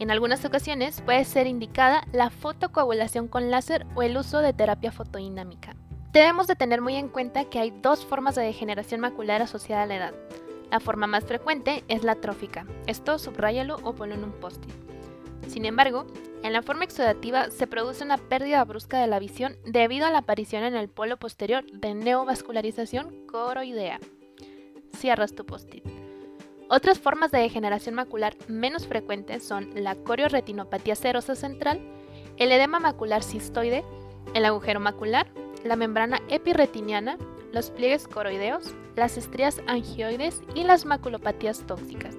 En algunas ocasiones puede ser indicada la fotocoagulación con láser o el uso de terapia fotodinámica. Debemos de tener muy en cuenta que hay dos formas de degeneración macular asociada a la edad. La forma más frecuente es la trófica, esto subráyalo o ponlo en un post-it. Sin embargo, en la forma exudativa se produce una pérdida brusca de la visión debido a la aparición en el polo posterior de neovascularización coroidea. Cierras tu post-it. Otras formas de degeneración macular menos frecuentes son la corioretinopatía serosa central, el edema macular cistoide, el agujero macular, la membrana epirretiniana, los pliegues coroideos, las estrías angioides y las maculopatías tóxicas.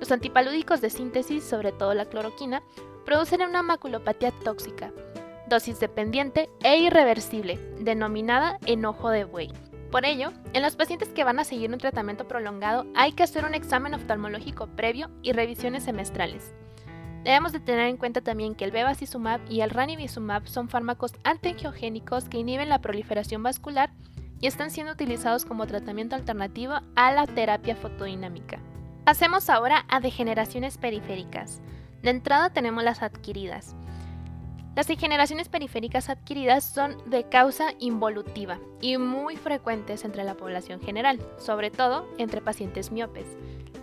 Los antipalúdicos de síntesis, sobre todo la cloroquina, producen una maculopatía tóxica, dosis dependiente e irreversible, denominada enojo de buey. Por ello, en los pacientes que van a seguir un tratamiento prolongado hay que hacer un examen oftalmológico previo y revisiones semestrales. Debemos de tener en cuenta también que el bevacizumab y el ranibizumab son fármacos antiangiogénicos que inhiben la proliferación vascular y están siendo utilizados como tratamiento alternativo a la terapia fotodinámica. Pasemos ahora a degeneraciones periféricas. De entrada tenemos las adquiridas. Las degeneraciones periféricas adquiridas son de causa involutiva y muy frecuentes entre la población general, sobre todo entre pacientes miopes.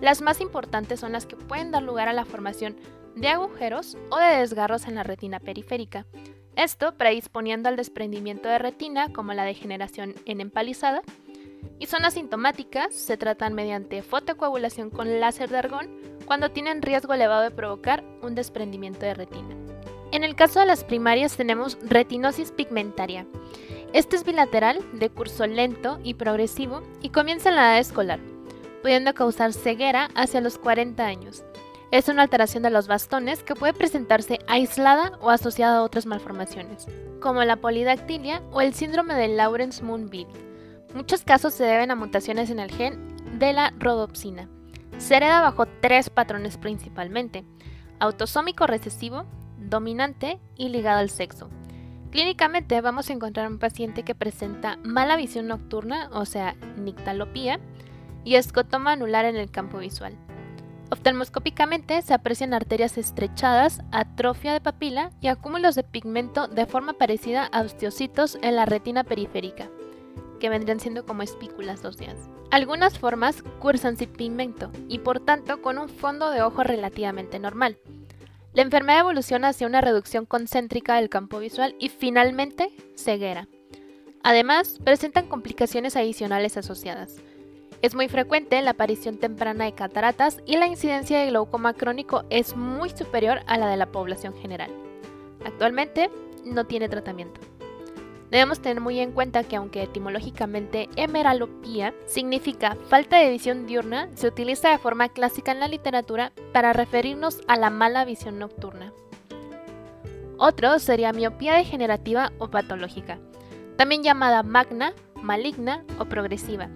Las más importantes son las que pueden dar lugar a la formación de agujeros o de desgarros en la retina periférica. Esto predisponiendo al desprendimiento de retina como la degeneración en empalizada. Y son asintomáticas, se tratan mediante fotocoagulación con láser de argón cuando tienen riesgo elevado de provocar un desprendimiento de retina. En el caso de las primarias tenemos retinosis pigmentaria. Este es bilateral, de curso lento y progresivo y comienza en la edad escolar, pudiendo causar ceguera hacia los 40 años. Es una alteración de los bastones que puede presentarse aislada o asociada a otras malformaciones, como la polidactilia o el síndrome de Lawrence-Moonville. Muchos casos se deben a mutaciones en el gen de la rodopsina. Se hereda bajo tres patrones principalmente: autosómico recesivo, dominante y ligado al sexo. Clínicamente vamos a encontrar un paciente que presenta mala visión nocturna, o sea, nictalopía, y escotoma anular en el campo visual. Oftalmoscópicamente se aprecian arterias estrechadas, atrofia de papila y acúmulos de pigmento de forma parecida a osteocitos en la retina periférica, que vendrían siendo como espículas óseas. Algunas formas cursan sin pigmento y por tanto con un fondo de ojo relativamente normal. La enfermedad evoluciona hacia una reducción concéntrica del campo visual y finalmente ceguera. Además, presentan complicaciones adicionales asociadas es muy frecuente la aparición temprana de cataratas y la incidencia de glaucoma crónico es muy superior a la de la población general. Actualmente no tiene tratamiento. Debemos tener muy en cuenta que aunque etimológicamente hemeralopía significa falta de visión diurna, se utiliza de forma clásica en la literatura para referirnos a la mala visión nocturna. Otro sería miopía degenerativa o patológica, también llamada magna, maligna o progresiva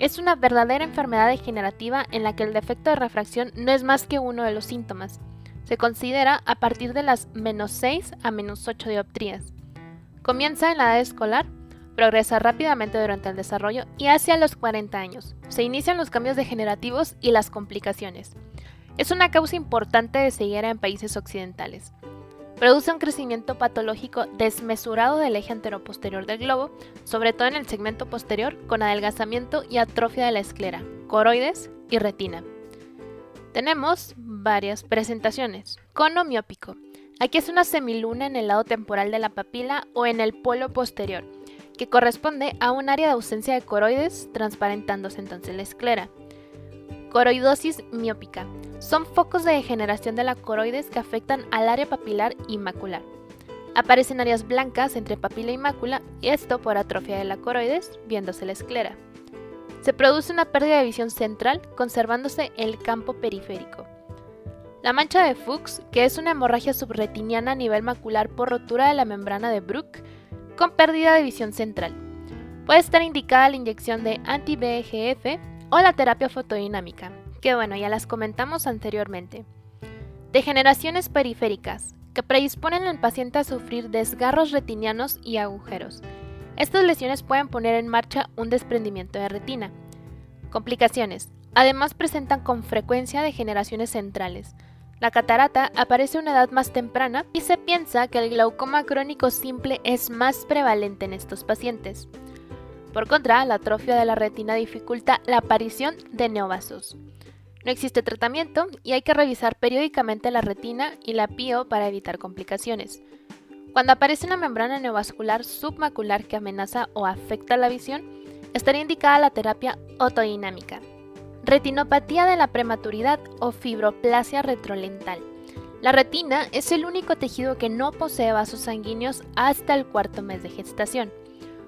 es una verdadera enfermedad degenerativa en la que el defecto de refracción no es más que uno de los síntomas. Se considera a partir de las menos 6 a menos 8 dioptrías. Comienza en la edad escolar, progresa rápidamente durante el desarrollo y hacia los 40 años. Se inician los cambios degenerativos y las complicaciones. Es una causa importante de ceguera en países occidentales. Produce un crecimiento patológico desmesurado del eje anteroposterior del globo, sobre todo en el segmento posterior, con adelgazamiento y atrofia de la esclera, coroides y retina. Tenemos varias presentaciones. Cono miópico. Aquí es una semiluna en el lado temporal de la papila o en el polo posterior, que corresponde a un área de ausencia de coroides, transparentándose entonces la esclera. Coroidosis miópica. Son focos de degeneración de la coroides que afectan al área papilar y macular. Aparecen áreas blancas entre papila y mácula, y esto por atrofia de la coroides, viéndose la esclera. Se produce una pérdida de visión central, conservándose el campo periférico. La mancha de Fuchs, que es una hemorragia subretiniana a nivel macular por rotura de la membrana de Bruch, con pérdida de visión central. Puede estar indicada la inyección de anti-BGF o la terapia fotodinámica, que bueno, ya las comentamos anteriormente. Degeneraciones periféricas, que predisponen al paciente a sufrir desgarros retinianos y agujeros. Estas lesiones pueden poner en marcha un desprendimiento de retina. Complicaciones. Además presentan con frecuencia degeneraciones centrales, la catarata aparece a una edad más temprana y se piensa que el glaucoma crónico simple es más prevalente en estos pacientes. Por contra, la atrofia de la retina dificulta la aparición de neovasos. No existe tratamiento y hay que revisar periódicamente la retina y la pio para evitar complicaciones. Cuando aparece una membrana neovascular submacular que amenaza o afecta la visión, estaría indicada la terapia otodinámica. Retinopatía de la prematuridad o fibroplasia retrolental. La retina es el único tejido que no posee vasos sanguíneos hasta el cuarto mes de gestación,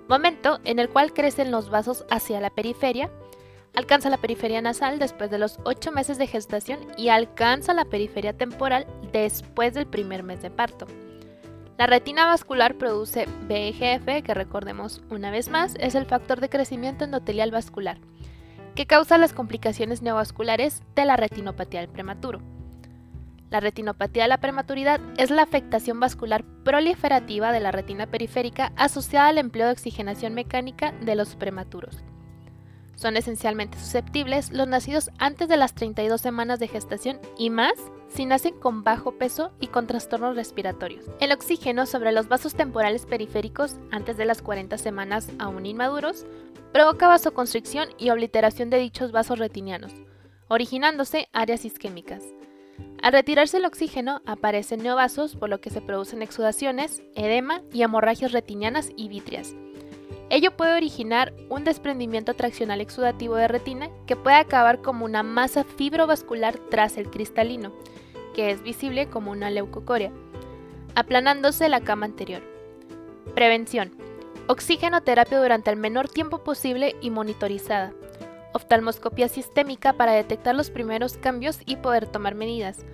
momento en el cual crecen los vasos hacia la periferia, alcanza la periferia nasal después de los 8 meses de gestación y alcanza la periferia temporal después del primer mes de parto. La retina vascular produce VEGF, que recordemos una vez más, es el factor de crecimiento endotelial vascular que causa las complicaciones neovasculares de la retinopatía del prematuro. La retinopatía de la prematuridad es la afectación vascular proliferativa de la retina periférica asociada al empleo de oxigenación mecánica de los prematuros. Son esencialmente susceptibles los nacidos antes de las 32 semanas de gestación y más si nacen con bajo peso y con trastornos respiratorios. El oxígeno sobre los vasos temporales periféricos antes de las 40 semanas aún inmaduros provoca vasoconstricción y obliteración de dichos vasos retinianos, originándose áreas isquémicas. Al retirarse el oxígeno, aparecen neovasos, por lo que se producen exudaciones, edema y hemorragias retinianas y vítreas. Ello puede originar un desprendimiento traccional exudativo de retina que puede acabar como una masa fibrovascular tras el cristalino, que es visible como una leucocoria, aplanándose la cama anterior. Prevención. Oxigenoterapia durante el menor tiempo posible y monitorizada. Oftalmoscopia sistémica para detectar los primeros cambios y poder tomar medidas.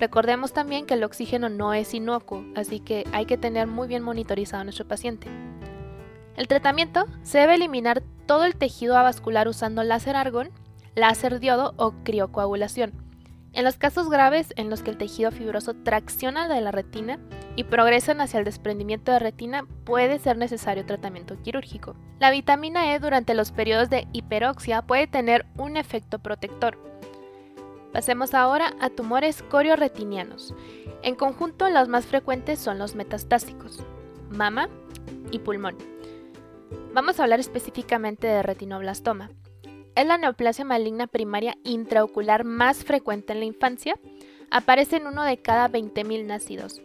Recordemos también que el oxígeno no es inocuo, así que hay que tener muy bien monitorizado a nuestro paciente. El tratamiento se debe eliminar todo el tejido avascular usando láser argón, láser diodo o criocoagulación. En los casos graves en los que el tejido fibroso tracciona de la retina y progresan hacia el desprendimiento de retina, puede ser necesario tratamiento quirúrgico. La vitamina E durante los periodos de hiperoxia puede tener un efecto protector. Pasemos ahora a tumores corioretinianos. En conjunto, los más frecuentes son los metastásicos, mama y pulmón. Vamos a hablar específicamente de retinoblastoma es la neoplasia maligna primaria intraocular más frecuente en la infancia. Aparece en uno de cada 20.000 nacidos.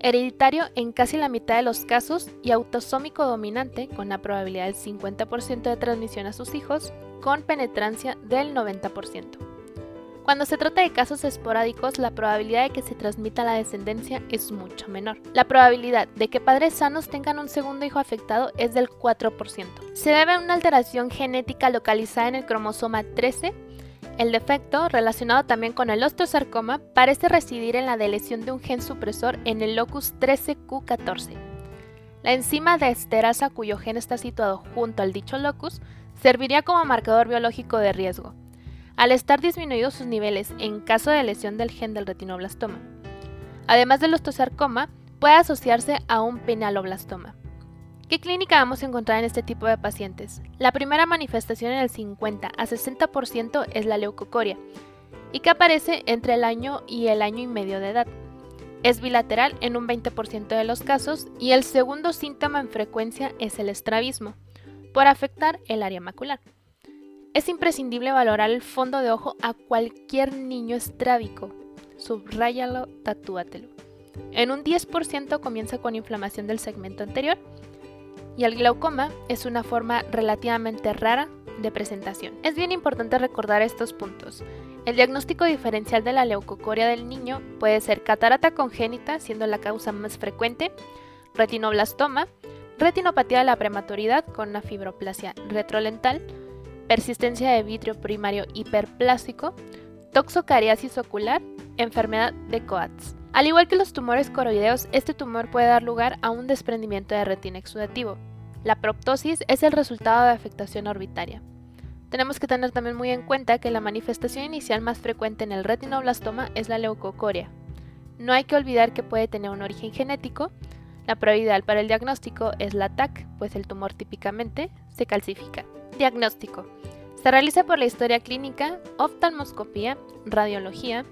Hereditario en casi la mitad de los casos y autosómico dominante con la probabilidad del 50% de transmisión a sus hijos con penetrancia del 90%. Cuando se trata de casos esporádicos, la probabilidad de que se transmita la descendencia es mucho menor. La probabilidad de que padres sanos tengan un segundo hijo afectado es del 4%. Se debe a una alteración genética localizada en el cromosoma 13 el defecto, relacionado también con el osteosarcoma, parece residir en la deleción de un gen supresor en el locus 13q14. La enzima de esterasa cuyo gen está situado junto al dicho locus serviría como marcador biológico de riesgo al estar disminuidos sus niveles en caso de lesión del gen del retinoblastoma. Además del osteosarcoma, puede asociarse a un penaloblastoma. ¿Qué clínica vamos a encontrar en este tipo de pacientes? La primera manifestación en el 50 a 60% es la leucocoria y que aparece entre el año y el año y medio de edad. Es bilateral en un 20% de los casos y el segundo síntoma en frecuencia es el estrabismo, por afectar el área macular. Es imprescindible valorar el fondo de ojo a cualquier niño estrábico. Subráyalo, tatúatelo. En un 10% comienza con inflamación del segmento anterior y el glaucoma es una forma relativamente rara de presentación. Es bien importante recordar estos puntos. El diagnóstico diferencial de la leucocoria del niño puede ser catarata congénita, siendo la causa más frecuente, retinoblastoma, retinopatía de la prematuridad con una fibroplasia retrolental, persistencia de vitrio primario hiperplástico, toxocariasis ocular, enfermedad de Coats. Al igual que los tumores coroideos, este tumor puede dar lugar a un desprendimiento de retina exudativo. La proptosis es el resultado de afectación orbitaria. Tenemos que tener también muy en cuenta que la manifestación inicial más frecuente en el retinoblastoma es la leucocoria. No hay que olvidar que puede tener un origen genético. La prueba ideal para el diagnóstico es la TAC, pues el tumor típicamente se calcifica. Diagnóstico. Se realiza por la historia clínica, oftalmoscopía, radiología.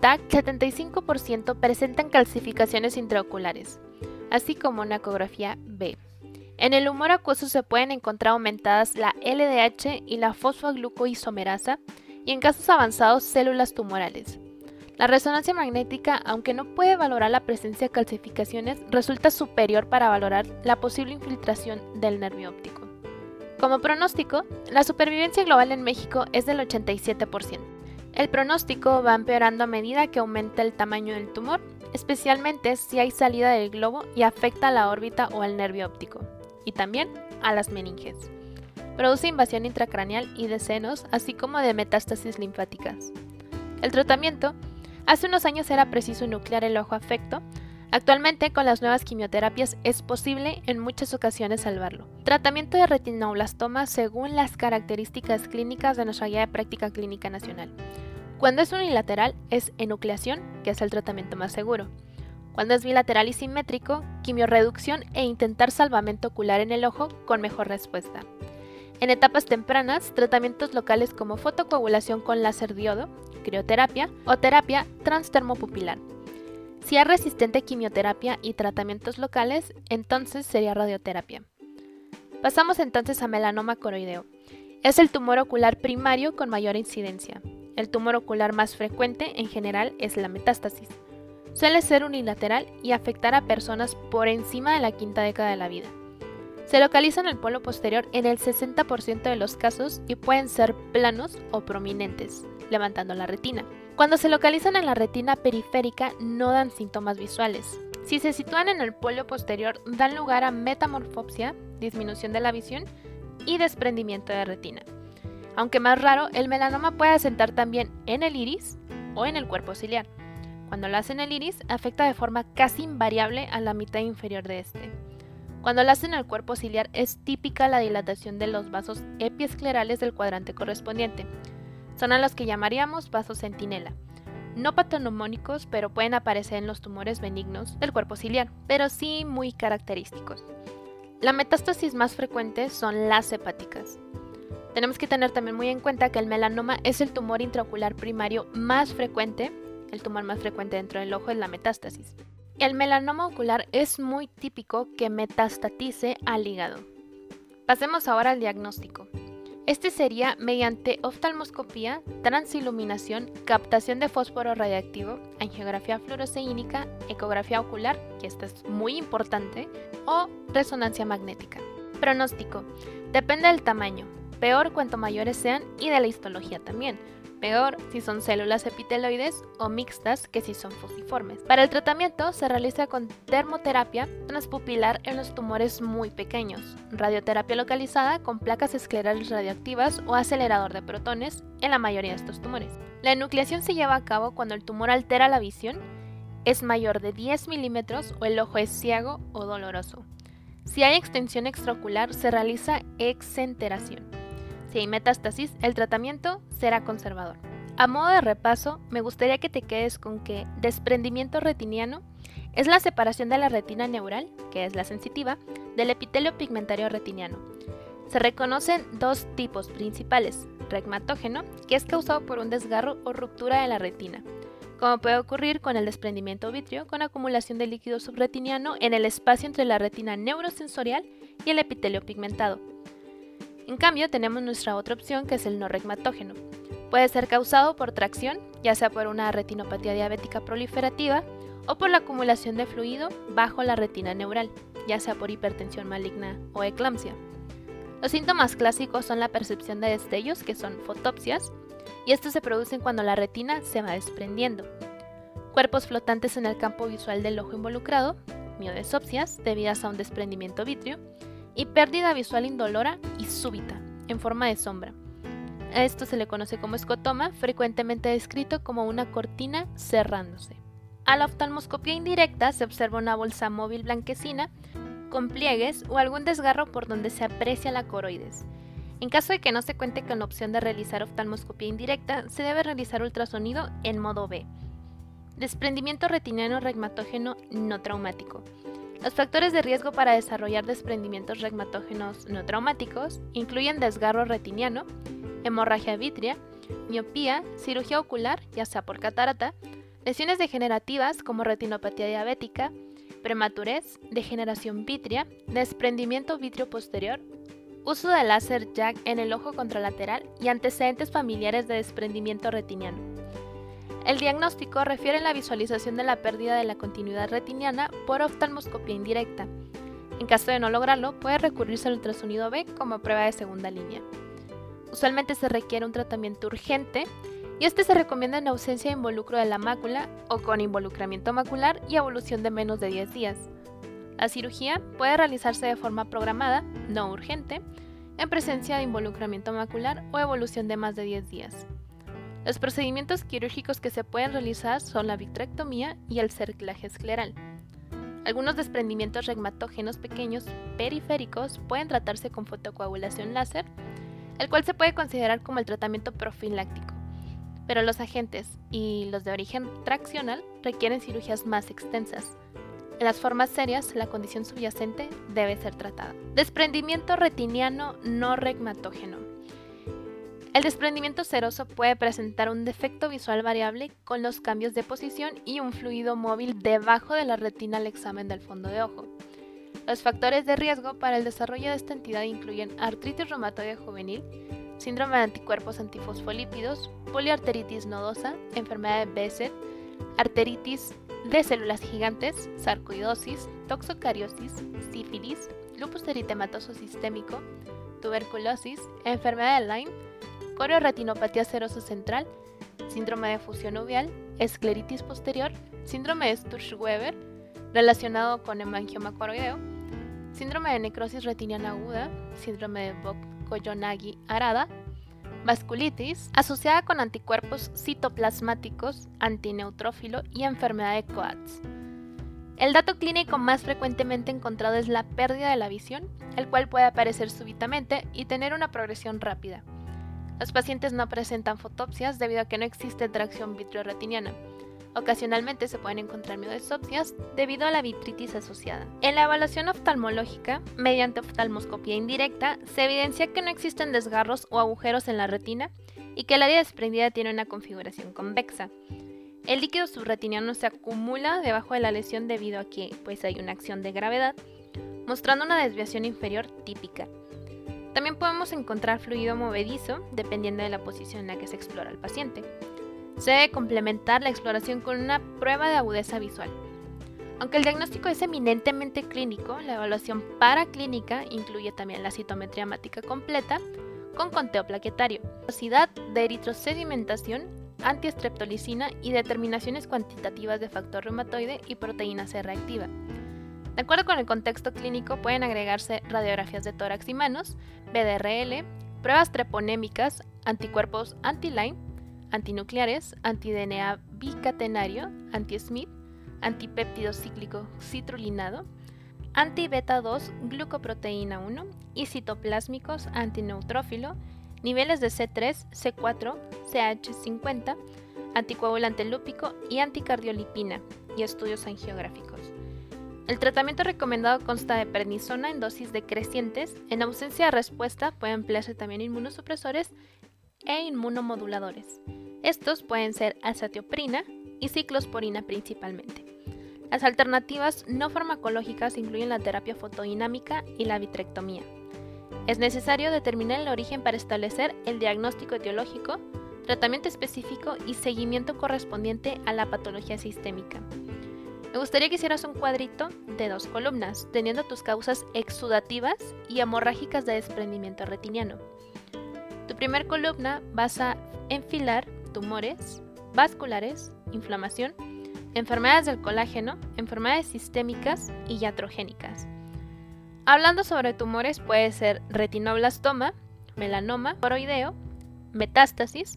TAC 75% presentan calcificaciones intraoculares, así como una ecografía B. En el humor acuoso se pueden encontrar aumentadas la LDH y la fosfoglucoisomerasa y en casos avanzados células tumorales. La resonancia magnética, aunque no puede valorar la presencia de calcificaciones, resulta superior para valorar la posible infiltración del nervio óptico. Como pronóstico, la supervivencia global en México es del 87%. El pronóstico va empeorando a medida que aumenta el tamaño del tumor, especialmente si hay salida del globo y afecta a la órbita o al nervio óptico y también a las meninges. Produce invasión intracraneal y de senos, así como de metástasis linfáticas. El tratamiento hace unos años era preciso nuclear el ojo afecto. Actualmente, con las nuevas quimioterapias, es posible en muchas ocasiones salvarlo. Tratamiento de retinoblastoma según las características clínicas de nuestra guía de práctica clínica nacional. Cuando es unilateral, es enucleación, que es el tratamiento más seguro. Cuando es bilateral y simétrico, quimiorreducción e intentar salvamento ocular en el ojo con mejor respuesta. En etapas tempranas, tratamientos locales como fotocoagulación con láser diodo, crioterapia o terapia transtermopupilar. Si hay resistente quimioterapia y tratamientos locales, entonces sería radioterapia. Pasamos entonces a melanoma coroideo. Es el tumor ocular primario con mayor incidencia. El tumor ocular más frecuente en general es la metástasis. Suele ser unilateral y afectar a personas por encima de la quinta década de la vida. Se localiza en el polo posterior en el 60% de los casos y pueden ser planos o prominentes, levantando la retina. Cuando se localizan en la retina periférica no dan síntomas visuales. Si se sitúan en el polo posterior dan lugar a metamorfopsia, disminución de la visión y desprendimiento de retina. Aunque más raro, el melanoma puede asentar también en el iris o en el cuerpo ciliar. Cuando lo hace en el iris, afecta de forma casi invariable a la mitad inferior de este. Cuando lo hace en el cuerpo ciliar, es típica la dilatación de los vasos epiesclerales del cuadrante correspondiente. Son a los que llamaríamos vasos centinela. No patonomónicos, pero pueden aparecer en los tumores benignos del cuerpo ciliar, pero sí muy característicos. La metástasis más frecuente son las hepáticas. Tenemos que tener también muy en cuenta que el melanoma es el tumor intraocular primario más frecuente el tumor más frecuente dentro del ojo es la metástasis. El melanoma ocular es muy típico que metastatice al hígado. Pasemos ahora al diagnóstico. Este sería mediante oftalmoscopía, transiluminación, captación de fósforo radiactivo, angiografía fluoresceínica, ecografía ocular, que esta es muy importante, o resonancia magnética. Pronóstico. Depende del tamaño, peor cuanto mayores sean y de la histología también peor si son células epiteloides o mixtas que si son fusiformes. Para el tratamiento se realiza con termoterapia transpupilar en los tumores muy pequeños, radioterapia localizada con placas esclerales radioactivas o acelerador de protones en la mayoría de estos tumores. La enucleación se lleva a cabo cuando el tumor altera la visión, es mayor de 10 milímetros o el ojo es ciego o doloroso. Si hay extensión extraocular, se realiza exenteración. Si hay metástasis, el tratamiento será conservador. A modo de repaso, me gustaría que te quedes con que desprendimiento retiniano es la separación de la retina neural, que es la sensitiva, del epitelio pigmentario retiniano. Se reconocen dos tipos principales, regmatógeno, que es causado por un desgarro o ruptura de la retina, como puede ocurrir con el desprendimiento vitrio con acumulación de líquido subretiniano en el espacio entre la retina neurosensorial y el epitelio pigmentado. En cambio, tenemos nuestra otra opción que es el no regmatógeno. Puede ser causado por tracción, ya sea por una retinopatía diabética proliferativa o por la acumulación de fluido bajo la retina neural, ya sea por hipertensión maligna o eclampsia. Los síntomas clásicos son la percepción de destellos, que son fotopsias, y estos se producen cuando la retina se va desprendiendo. Cuerpos flotantes en el campo visual del ojo involucrado, miodesopsias, debidas a un desprendimiento vítreo, y pérdida visual indolora y súbita, en forma de sombra. A esto se le conoce como escotoma, frecuentemente descrito como una cortina cerrándose. A la oftalmoscopía indirecta se observa una bolsa móvil blanquecina con pliegues o algún desgarro por donde se aprecia la coroides. En caso de que no se cuente con la opción de realizar oftalmoscopía indirecta, se debe realizar ultrasonido en modo B. Desprendimiento retiniano regmatógeno no traumático. Los factores de riesgo para desarrollar desprendimientos regmatógenos no traumáticos incluyen desgarro retiniano, hemorragia vítrea, miopía, cirugía ocular, ya sea por catarata, lesiones degenerativas como retinopatía diabética, prematurez, degeneración vítrea, desprendimiento vítreo posterior, uso de láser jack en el ojo contralateral y antecedentes familiares de desprendimiento retiniano. El diagnóstico refiere la visualización de la pérdida de la continuidad retiniana por oftalmoscopía indirecta. En caso de no lograrlo, puede recurrirse al ultrasonido B como prueba de segunda línea. Usualmente se requiere un tratamiento urgente y este se recomienda en ausencia de involucro de la mácula o con involucramiento macular y evolución de menos de 10 días. La cirugía puede realizarse de forma programada, no urgente, en presencia de involucramiento macular o evolución de más de 10 días. Los procedimientos quirúrgicos que se pueden realizar son la vitrectomía y el cerclaje escleral. Algunos desprendimientos regmatógenos pequeños periféricos pueden tratarse con fotocoagulación láser el cual se puede considerar como el tratamiento profiláctico. Pero los agentes y los de origen traccional requieren cirugías más extensas. En las formas serias, la condición subyacente debe ser tratada. Desprendimiento retiniano no regmatógeno. El desprendimiento seroso puede presentar un defecto visual variable con los cambios de posición y un fluido móvil debajo de la retina al examen del fondo de ojo. Los factores de riesgo para el desarrollo de esta entidad incluyen artritis reumatoide juvenil, síndrome de anticuerpos antifosfolípidos, poliarteritis nodosa, enfermedad de Besset, arteritis de células gigantes, sarcoidosis, toxocariosis, sífilis, lupus eritematoso sistémico, tuberculosis, enfermedad de Lyme, corioretinopatía seroso central, síndrome de fusión uveal, escleritis posterior, síndrome de Sturge-Weber, relacionado con hemangioma coroideo, síndrome de necrosis retiniana aguda, síndrome de Vogt-Koyanagi-Arada, vasculitis asociada con anticuerpos citoplasmáticos, antineutrófilo y enfermedad de Coats. El dato clínico más frecuentemente encontrado es la pérdida de la visión, el cual puede aparecer súbitamente y tener una progresión rápida. Los pacientes no presentan fotopsias debido a que no existe tracción vitreoretiniana, Ocasionalmente se pueden encontrar miodesopsias debido a la vitritis asociada. En la evaluación oftalmológica, mediante oftalmoscopía indirecta, se evidencia que no existen desgarros o agujeros en la retina y que el área desprendida tiene una configuración convexa. El líquido subretiniano se acumula debajo de la lesión debido a que pues, hay una acción de gravedad, mostrando una desviación inferior típica. También podemos encontrar fluido movedizo dependiendo de la posición en la que se explora el paciente. Se debe complementar la exploración con una prueba de agudeza visual. Aunque el diagnóstico es eminentemente clínico, la evaluación paraclínica incluye también la citometría hemática completa con conteo plaquetario, velocidad de eritrosedimentación, antiestreptolicina y determinaciones cuantitativas de factor reumatoide y proteína C reactiva. De acuerdo con el contexto clínico, pueden agregarse radiografías de tórax y manos, BDRL, pruebas treponémicas, anticuerpos anti-Lyme, antinucleares, anti-DNA bicatenario, anti-SMIT, antipéptido cíclico citrulinado, anti-beta 2 glucoproteína 1 y citoplásmicos antineutrófilo, niveles de C3, C4, CH50, anticoagulante lúpico y anticardiolipina y estudios angiográficos. El tratamiento recomendado consta de prednisona en dosis decrecientes. En ausencia de respuesta pueden emplearse también inmunosupresores e inmunomoduladores. Estos pueden ser azatioprina y ciclosporina principalmente. Las alternativas no farmacológicas incluyen la terapia fotodinámica y la vitrectomía. Es necesario determinar el origen para establecer el diagnóstico etiológico, tratamiento específico y seguimiento correspondiente a la patología sistémica. Me gustaría que hicieras un cuadrito de dos columnas, teniendo tus causas exudativas y hemorrágicas de desprendimiento retiniano. Tu primer columna vas a enfilar tumores, vasculares, inflamación, enfermedades del colágeno, enfermedades sistémicas y iatrogénicas. Hablando sobre tumores puede ser retinoblastoma, melanoma, poroideo, metástasis,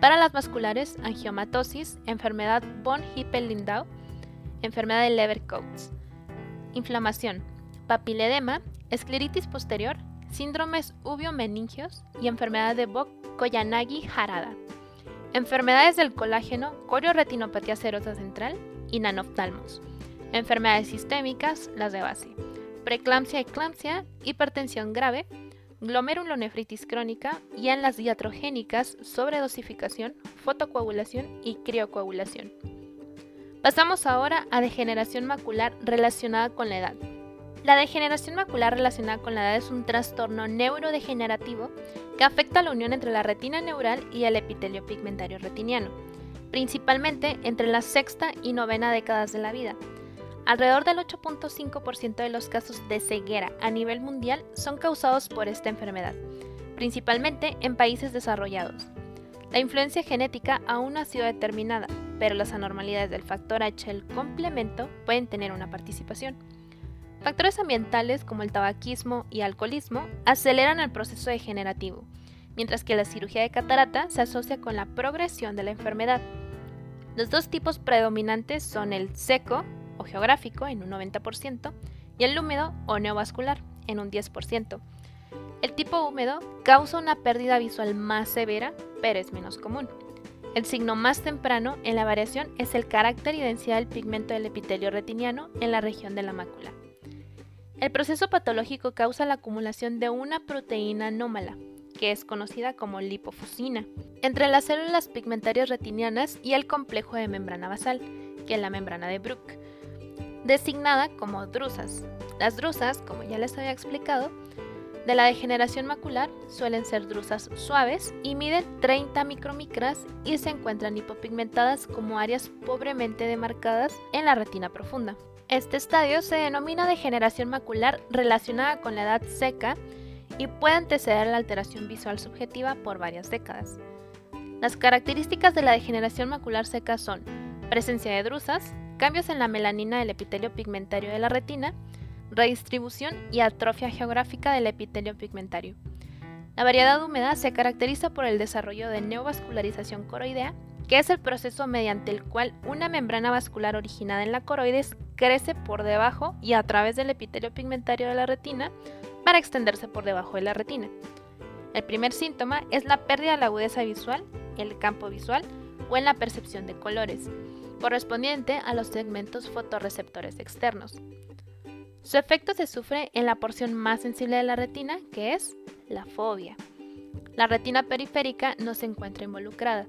para las vasculares, angiomatosis, enfermedad von Hippel-Lindau, enfermedad de Leber-Coates, inflamación, papiledema, escleritis posterior, síndromes uvio-meningios y enfermedad de Bock-Koyanagi-Harada. Enfermedades del colágeno, corioretinopatía serosa central y nanoftalmos. Enfermedades sistémicas, las de base. Preeclampsia, eclampsia, hipertensión grave, glomerulonefritis crónica y en las diatrogénicas, sobredosificación, fotocoagulación y criocoagulación. Pasamos ahora a degeneración macular relacionada con la edad. La degeneración macular relacionada con la edad es un trastorno neurodegenerativo que afecta la unión entre la retina neural y el epitelio pigmentario retiniano, principalmente entre la sexta y novena décadas de la vida. Alrededor del 8.5% de los casos de ceguera a nivel mundial son causados por esta enfermedad, principalmente en países desarrollados. La influencia genética aún no ha sido determinada, pero las anormalidades del factor H, el complemento, pueden tener una participación. Factores ambientales como el tabaquismo y alcoholismo aceleran el proceso degenerativo, mientras que la cirugía de catarata se asocia con la progresión de la enfermedad. Los dos tipos predominantes son el seco o geográfico en un 90% y el húmedo o neovascular en un 10%. El tipo húmedo causa una pérdida visual más severa, pero es menos común. El signo más temprano en la variación es el carácter y densidad del pigmento del epitelio retiniano en la región de la mácula. El proceso patológico causa la acumulación de una proteína anómala, que es conocida como lipofusina, entre las células pigmentarias retinianas y el complejo de membrana basal, que es la membrana de Bruch, designada como drusas. Las drusas, como ya les había explicado, de la degeneración macular suelen ser drusas suaves y miden 30 micromicras y se encuentran hipopigmentadas como áreas pobremente demarcadas en la retina profunda. Este estadio se denomina degeneración macular relacionada con la edad seca y puede anteceder la alteración visual subjetiva por varias décadas. Las características de la degeneración macular seca son presencia de drusas, cambios en la melanina del epitelio pigmentario de la retina, redistribución y atrofia geográfica del epitelio pigmentario. La variedad húmeda se caracteriza por el desarrollo de neovascularización coroidea que es el proceso mediante el cual una membrana vascular originada en la coroides crece por debajo y a través del epitelio pigmentario de la retina para extenderse por debajo de la retina. El primer síntoma es la pérdida de la agudeza visual, el campo visual o en la percepción de colores, correspondiente a los segmentos fotorreceptores externos. Su efecto se sufre en la porción más sensible de la retina, que es la fobia. La retina periférica no se encuentra involucrada.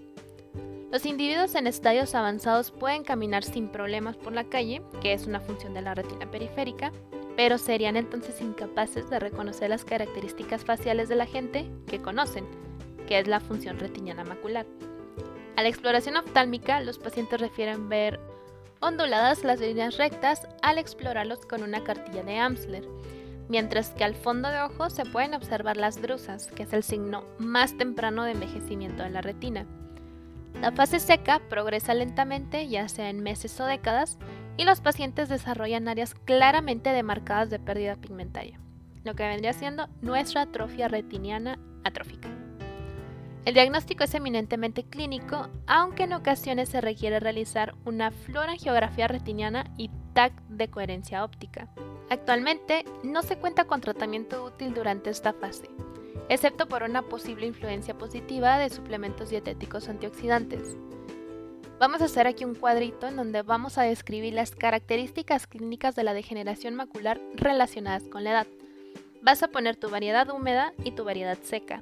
Los individuos en estadios avanzados pueden caminar sin problemas por la calle, que es una función de la retina periférica, pero serían entonces incapaces de reconocer las características faciales de la gente que conocen, que es la función retiniana macular. A la exploración oftálmica, los pacientes refieren ver onduladas las líneas rectas al explorarlos con una cartilla de Amsler, mientras que al fondo de ojo se pueden observar las drusas, que es el signo más temprano de envejecimiento de la retina. La fase seca progresa lentamente, ya sea en meses o décadas, y los pacientes desarrollan áreas claramente demarcadas de pérdida pigmentaria, lo que vendría siendo nuestra atrofia retiniana atrófica. El diagnóstico es eminentemente clínico, aunque en ocasiones se requiere realizar una fluorangiografía retiniana y TAC de coherencia óptica. Actualmente no se cuenta con tratamiento útil durante esta fase, excepto por una posible influencia positiva de suplementos dietéticos antioxidantes. Vamos a hacer aquí un cuadrito en donde vamos a describir las características clínicas de la degeneración macular relacionadas con la edad. Vas a poner tu variedad húmeda y tu variedad seca.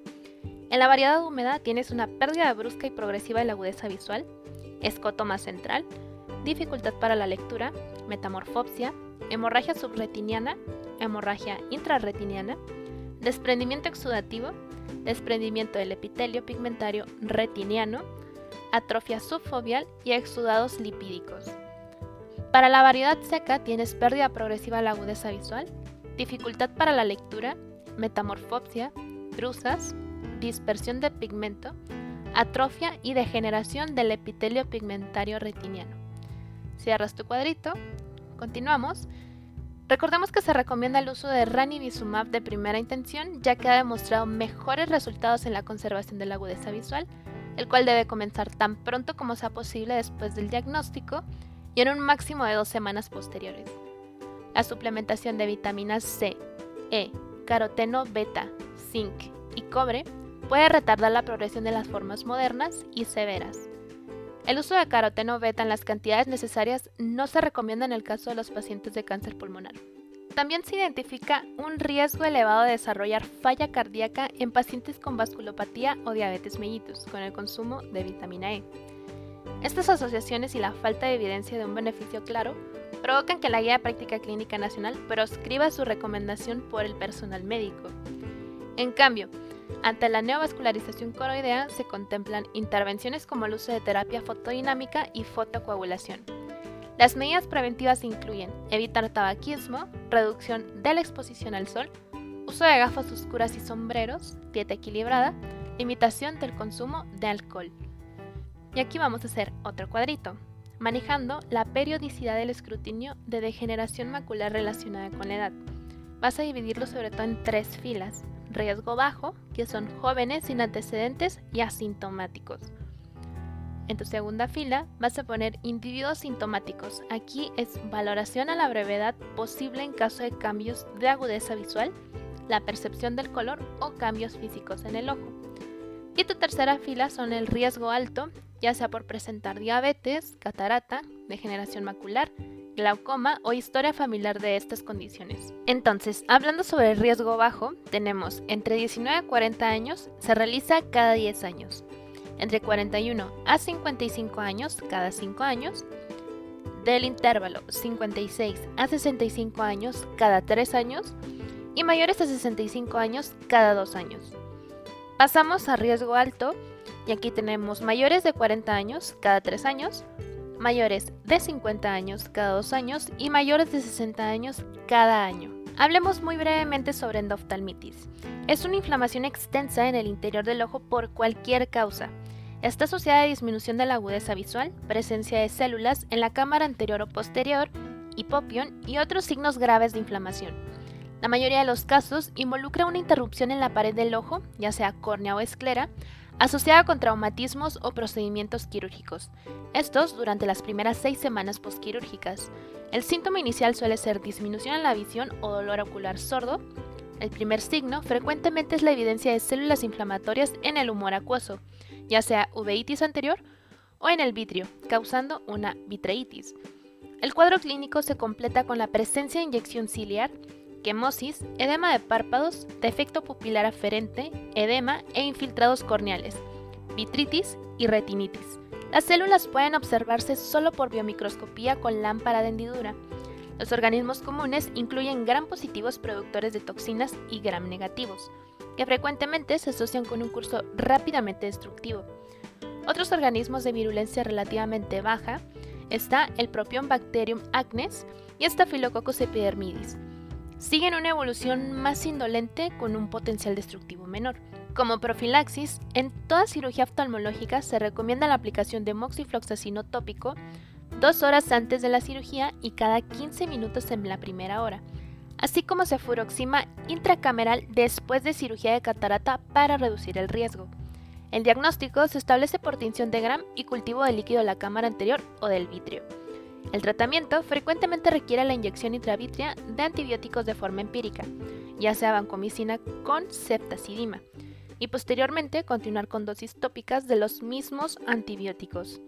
En la variedad húmeda tienes una pérdida brusca y progresiva de la agudeza visual, escotoma central, dificultad para la lectura, metamorfopsia, hemorragia subretiniana, hemorragia intrarretiniana, desprendimiento exudativo, desprendimiento del epitelio pigmentario retiniano, atrofia subfoveal y exudados lipídicos. Para la variedad seca tienes pérdida progresiva de la agudeza visual, dificultad para la lectura, metamorfopsia, brusas, dispersión de pigmento, atrofia y degeneración del epitelio pigmentario retiniano. Cierras tu cuadrito, continuamos. Recordemos que se recomienda el uso de ranibizumab de primera intención, ya que ha demostrado mejores resultados en la conservación de la agudeza visual, el cual debe comenzar tan pronto como sea posible después del diagnóstico y en un máximo de dos semanas posteriores. La suplementación de vitaminas C, E, caroteno beta, zinc y cobre puede retardar la progresión de las formas modernas y severas. El uso de caroteno beta en las cantidades necesarias no se recomienda en el caso de los pacientes de cáncer pulmonar. También se identifica un riesgo elevado de desarrollar falla cardíaca en pacientes con vasculopatía o diabetes mellitus con el consumo de vitamina E. Estas asociaciones y la falta de evidencia de un beneficio claro provocan que la Guía de Práctica Clínica Nacional proscriba su recomendación por el personal médico. En cambio, ante la neovascularización coroidea se contemplan intervenciones como el uso de terapia fotodinámica y fotocoagulación. Las medidas preventivas incluyen evitar tabaquismo, reducción de la exposición al sol, uso de gafas oscuras y sombreros, dieta equilibrada, limitación del consumo de alcohol. Y aquí vamos a hacer otro cuadrito, manejando la periodicidad del escrutinio de degeneración macular relacionada con la edad. Vas a dividirlo sobre todo en tres filas riesgo bajo, que son jóvenes sin antecedentes y asintomáticos. En tu segunda fila vas a poner individuos sintomáticos. Aquí es valoración a la brevedad posible en caso de cambios de agudeza visual, la percepción del color o cambios físicos en el ojo. Y tu tercera fila son el riesgo alto, ya sea por presentar diabetes, catarata, degeneración macular, glaucoma o historia familiar de estas condiciones. Entonces, hablando sobre el riesgo bajo, tenemos entre 19 a 40 años, se realiza cada 10 años. Entre 41 a 55 años, cada 5 años. Del intervalo 56 a 65 años, cada 3 años. Y mayores a 65 años, cada 2 años. Pasamos a riesgo alto, y aquí tenemos mayores de 40 años, cada 3 años mayores de 50 años cada dos años y mayores de 60 años cada año. Hablemos muy brevemente sobre endoftalmitis. Es una inflamación extensa en el interior del ojo por cualquier causa. Está asociada a disminución de la agudeza visual, presencia de células en la cámara anterior o posterior, hipopión y otros signos graves de inflamación. La mayoría de los casos involucra una interrupción en la pared del ojo, ya sea córnea o esclera, asociada con traumatismos o procedimientos quirúrgicos, estos durante las primeras seis semanas postquirúrgicas. El síntoma inicial suele ser disminución en la visión o dolor ocular sordo. El primer signo frecuentemente es la evidencia de células inflamatorias en el humor acuoso, ya sea uveitis anterior o en el vitrio, causando una vitreitis. El cuadro clínico se completa con la presencia de inyección ciliar, quemosis, edema de párpados, defecto pupilar aferente, edema e infiltrados corneales, vitritis y retinitis. Las células pueden observarse solo por biomicroscopía con lámpara de hendidura. Los organismos comunes incluyen gram positivos productores de toxinas y gram negativos, que frecuentemente se asocian con un curso rápidamente destructivo. Otros organismos de virulencia relativamente baja está el Propion Bacterium acnes y Staphylococcus epidermidis, siguen una evolución más indolente con un potencial destructivo menor. Como profilaxis, en toda cirugía oftalmológica se recomienda la aplicación de moxifloxacino tópico dos horas antes de la cirugía y cada 15 minutos en la primera hora, así como cefuroxima intracameral después de cirugía de catarata para reducir el riesgo. El diagnóstico se establece por tinción de Gram y cultivo de líquido de la cámara anterior o del vitrio. El tratamiento frecuentemente requiere la inyección intravítrea de antibióticos de forma empírica, ya sea vancomicina con ceftazidima, y posteriormente continuar con dosis tópicas de los mismos antibióticos.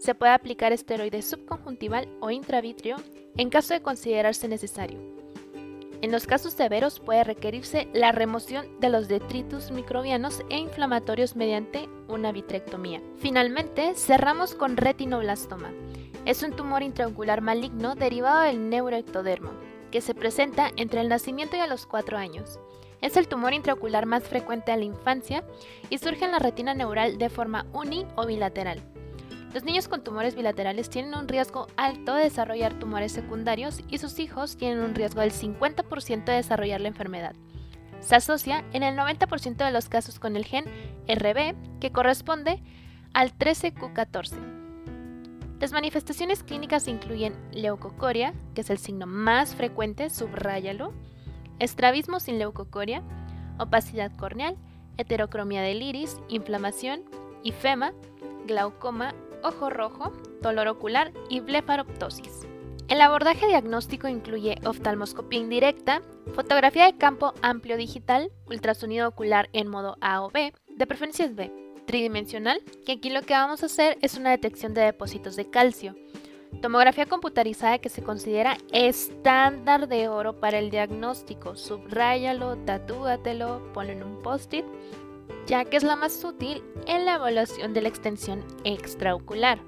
Se puede aplicar esteroide subconjuntival o intravítrea en caso de considerarse necesario. En los casos severos puede requerirse la remoción de los detritus microbianos e inflamatorios mediante una vitrectomía. Finalmente, cerramos con retinoblastoma es un tumor intraocular maligno derivado del neuroectodermo, que se presenta entre el nacimiento y a los 4 años. Es el tumor intraocular más frecuente en la infancia y surge en la retina neural de forma uni o bilateral. Los niños con tumores bilaterales tienen un riesgo alto de desarrollar tumores secundarios y sus hijos tienen un riesgo del 50% de desarrollar la enfermedad. Se asocia en el 90% de los casos con el gen RB, que corresponde al 13Q14. Las manifestaciones clínicas incluyen leucocoria, que es el signo más frecuente, subráyalo, estrabismo sin leucocoria, opacidad corneal, heterocromia del iris, inflamación, ifema, glaucoma ojo rojo, dolor ocular y blefaroptosis. El abordaje diagnóstico incluye oftalmoscopía indirecta, fotografía de campo amplio digital, ultrasonido ocular en modo A o B, de preferencia B, tridimensional, que aquí lo que vamos a hacer es una detección de depósitos de calcio, tomografía computarizada que se considera estándar de oro para el diagnóstico, subráyalo, tatúatelo, ponlo en un post-it ya que es la más útil en la evaluación de la extensión extraocular.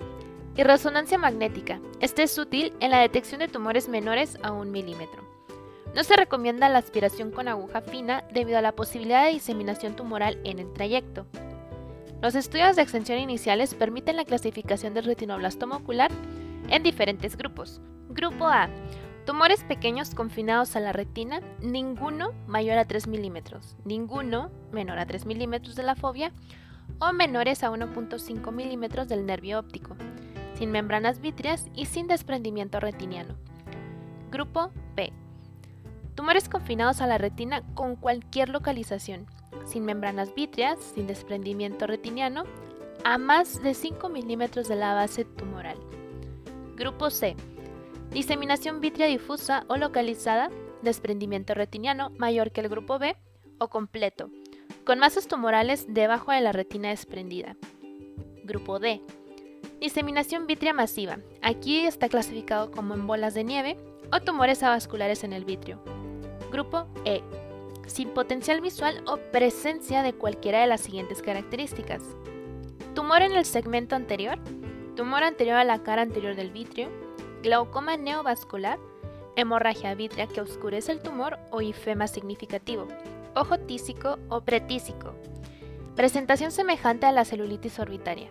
Y resonancia magnética. Este es útil en la detección de tumores menores a un milímetro. No se recomienda la aspiración con aguja fina debido a la posibilidad de diseminación tumoral en el trayecto. Los estudios de extensión iniciales permiten la clasificación del retinoblastoma ocular en diferentes grupos. Grupo A, Tumores pequeños confinados a la retina, ninguno mayor a 3 milímetros, ninguno menor a 3 milímetros de la fobia o menores a 1.5 milímetros del nervio óptico, sin membranas vítreas y sin desprendimiento retiniano. Grupo B. Tumores confinados a la retina con cualquier localización, sin membranas vítreas, sin desprendimiento retiniano, a más de 5 milímetros de la base tumoral. Grupo C diseminación vitrea difusa o localizada, desprendimiento retiniano mayor que el grupo B o completo, con masas tumorales debajo de la retina desprendida. Grupo D. Diseminación vitrea masiva. Aquí está clasificado como en bolas de nieve o tumores avasculares en el vitrio. Grupo E. Sin potencial visual o presencia de cualquiera de las siguientes características. Tumor en el segmento anterior, tumor anterior a la cara anterior del vitrio, glaucoma neovascular, hemorragia vítrea que oscurece el tumor o ifema significativo, ojo tísico o pretísico. Presentación semejante a la celulitis orbitaria.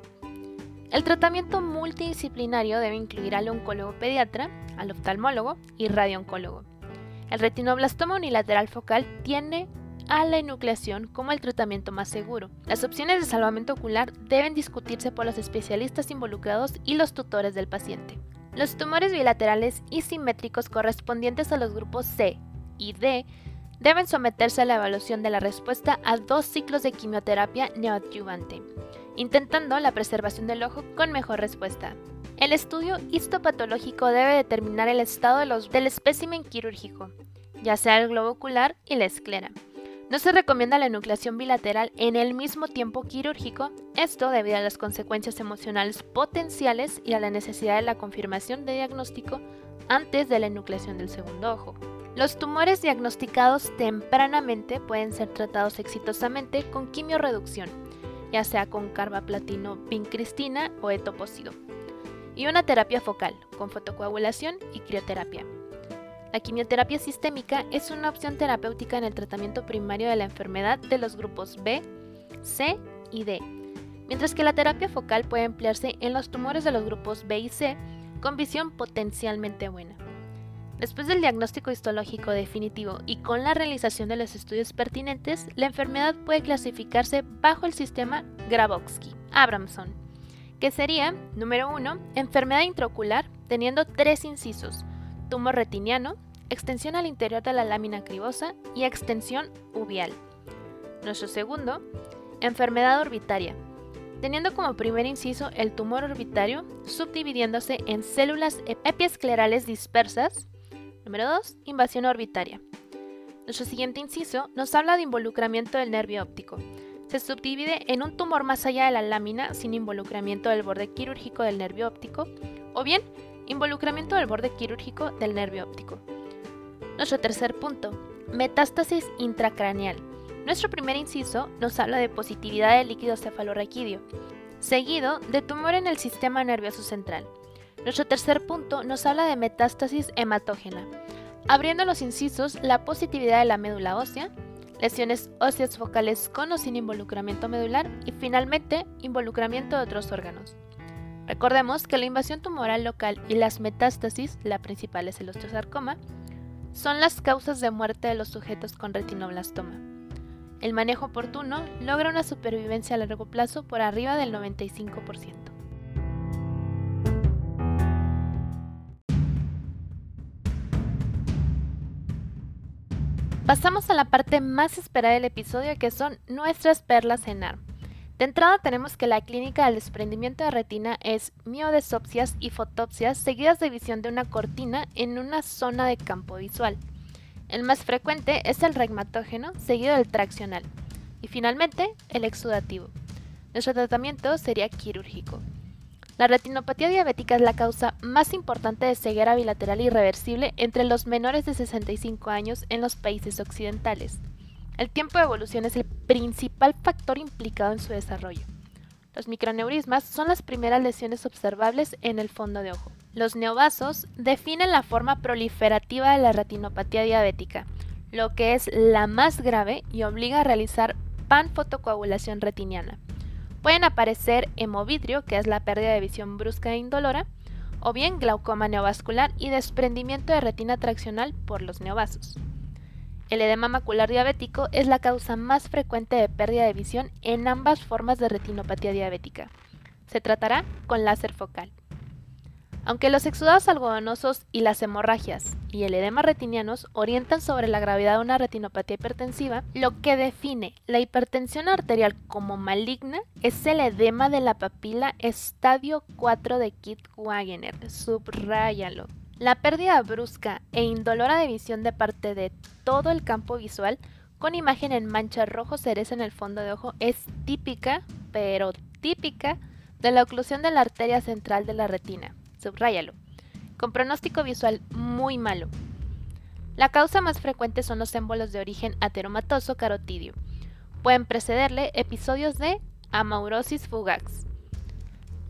El tratamiento multidisciplinario debe incluir al oncólogo pediatra, al oftalmólogo y radiooncólogo. El retinoblastoma unilateral focal tiene a la enucleación como el tratamiento más seguro. Las opciones de salvamento ocular deben discutirse por los especialistas involucrados y los tutores del paciente. Los tumores bilaterales y simétricos correspondientes a los grupos C y D deben someterse a la evaluación de la respuesta a dos ciclos de quimioterapia neoadyuvante, intentando la preservación del ojo con mejor respuesta. El estudio histopatológico debe determinar el estado del espécimen quirúrgico, ya sea el globo ocular y la esclera. No se recomienda la enucleación bilateral en el mismo tiempo quirúrgico, esto debido a las consecuencias emocionales potenciales y a la necesidad de la confirmación de diagnóstico antes de la enucleación del segundo ojo. Los tumores diagnosticados tempranamente pueden ser tratados exitosamente con quimiorreducción, ya sea con carbaplatino vincristina o etoposído, y una terapia focal, con fotocoagulación y crioterapia. La quimioterapia sistémica es una opción terapéutica en el tratamiento primario de la enfermedad de los grupos B, C y D, mientras que la terapia focal puede emplearse en los tumores de los grupos B y C con visión potencialmente buena. Después del diagnóstico histológico definitivo y con la realización de los estudios pertinentes, la enfermedad puede clasificarse bajo el sistema Grabowski-Abramson, que sería, número 1, enfermedad intraocular teniendo tres incisos, tumor retiniano, extensión al interior de la lámina cribosa y extensión uvial. Nuestro segundo, enfermedad orbitaria, teniendo como primer inciso el tumor orbitario, subdividiéndose en células epiesclerales dispersas. Número 2, invasión orbitaria. Nuestro siguiente inciso nos habla de involucramiento del nervio óptico. Se subdivide en un tumor más allá de la lámina sin involucramiento del borde quirúrgico del nervio óptico, o bien Involucramiento del borde quirúrgico del nervio óptico. Nuestro tercer punto, metástasis intracraneal. Nuestro primer inciso nos habla de positividad del líquido cefalorraquídeo, seguido de tumor en el sistema nervioso central. Nuestro tercer punto nos habla de metástasis hematógena, abriendo los incisos la positividad de la médula ósea, lesiones óseas focales con o sin involucramiento medular y finalmente involucramiento de otros órganos. Recordemos que la invasión tumoral local y las metástasis, la principal es el osteosarcoma, son las causas de muerte de los sujetos con retinoblastoma. El manejo oportuno logra una supervivencia a largo plazo por arriba del 95%. Pasamos a la parte más esperada del episodio que son nuestras perlas en ARM. De entrada tenemos que la clínica del desprendimiento de retina es miodesopsias y fotopsias seguidas de visión de una cortina en una zona de campo visual. El más frecuente es el regmatógeno seguido del traccional y finalmente el exudativo. Nuestro tratamiento sería quirúrgico. La retinopatía diabética es la causa más importante de ceguera bilateral irreversible entre los menores de 65 años en los países occidentales. El tiempo de evolución es el principal factor implicado en su desarrollo. Los microneurismas son las primeras lesiones observables en el fondo de ojo. Los neovasos definen la forma proliferativa de la retinopatía diabética, lo que es la más grave y obliga a realizar panfotocoagulación retiniana. Pueden aparecer hemovidrio, que es la pérdida de visión brusca e indolora, o bien glaucoma neovascular y desprendimiento de retina traccional por los neovasos. El edema macular diabético es la causa más frecuente de pérdida de visión en ambas formas de retinopatía diabética. Se tratará con láser focal. Aunque los exudados algodonosos y las hemorragias y el edema retinianos orientan sobre la gravedad de una retinopatía hipertensiva, lo que define la hipertensión arterial como maligna es el edema de la papila estadio 4 de Kitt-Wagener. Subráyalo. La pérdida brusca e indolora de visión de parte de todo el campo visual con imagen en mancha rojo cereza en el fondo de ojo es típica, pero típica, de la oclusión de la arteria central de la retina subráyalo, con pronóstico visual muy malo. La causa más frecuente son los émbolos de origen ateromatoso carotidio. Pueden precederle episodios de amaurosis fugax.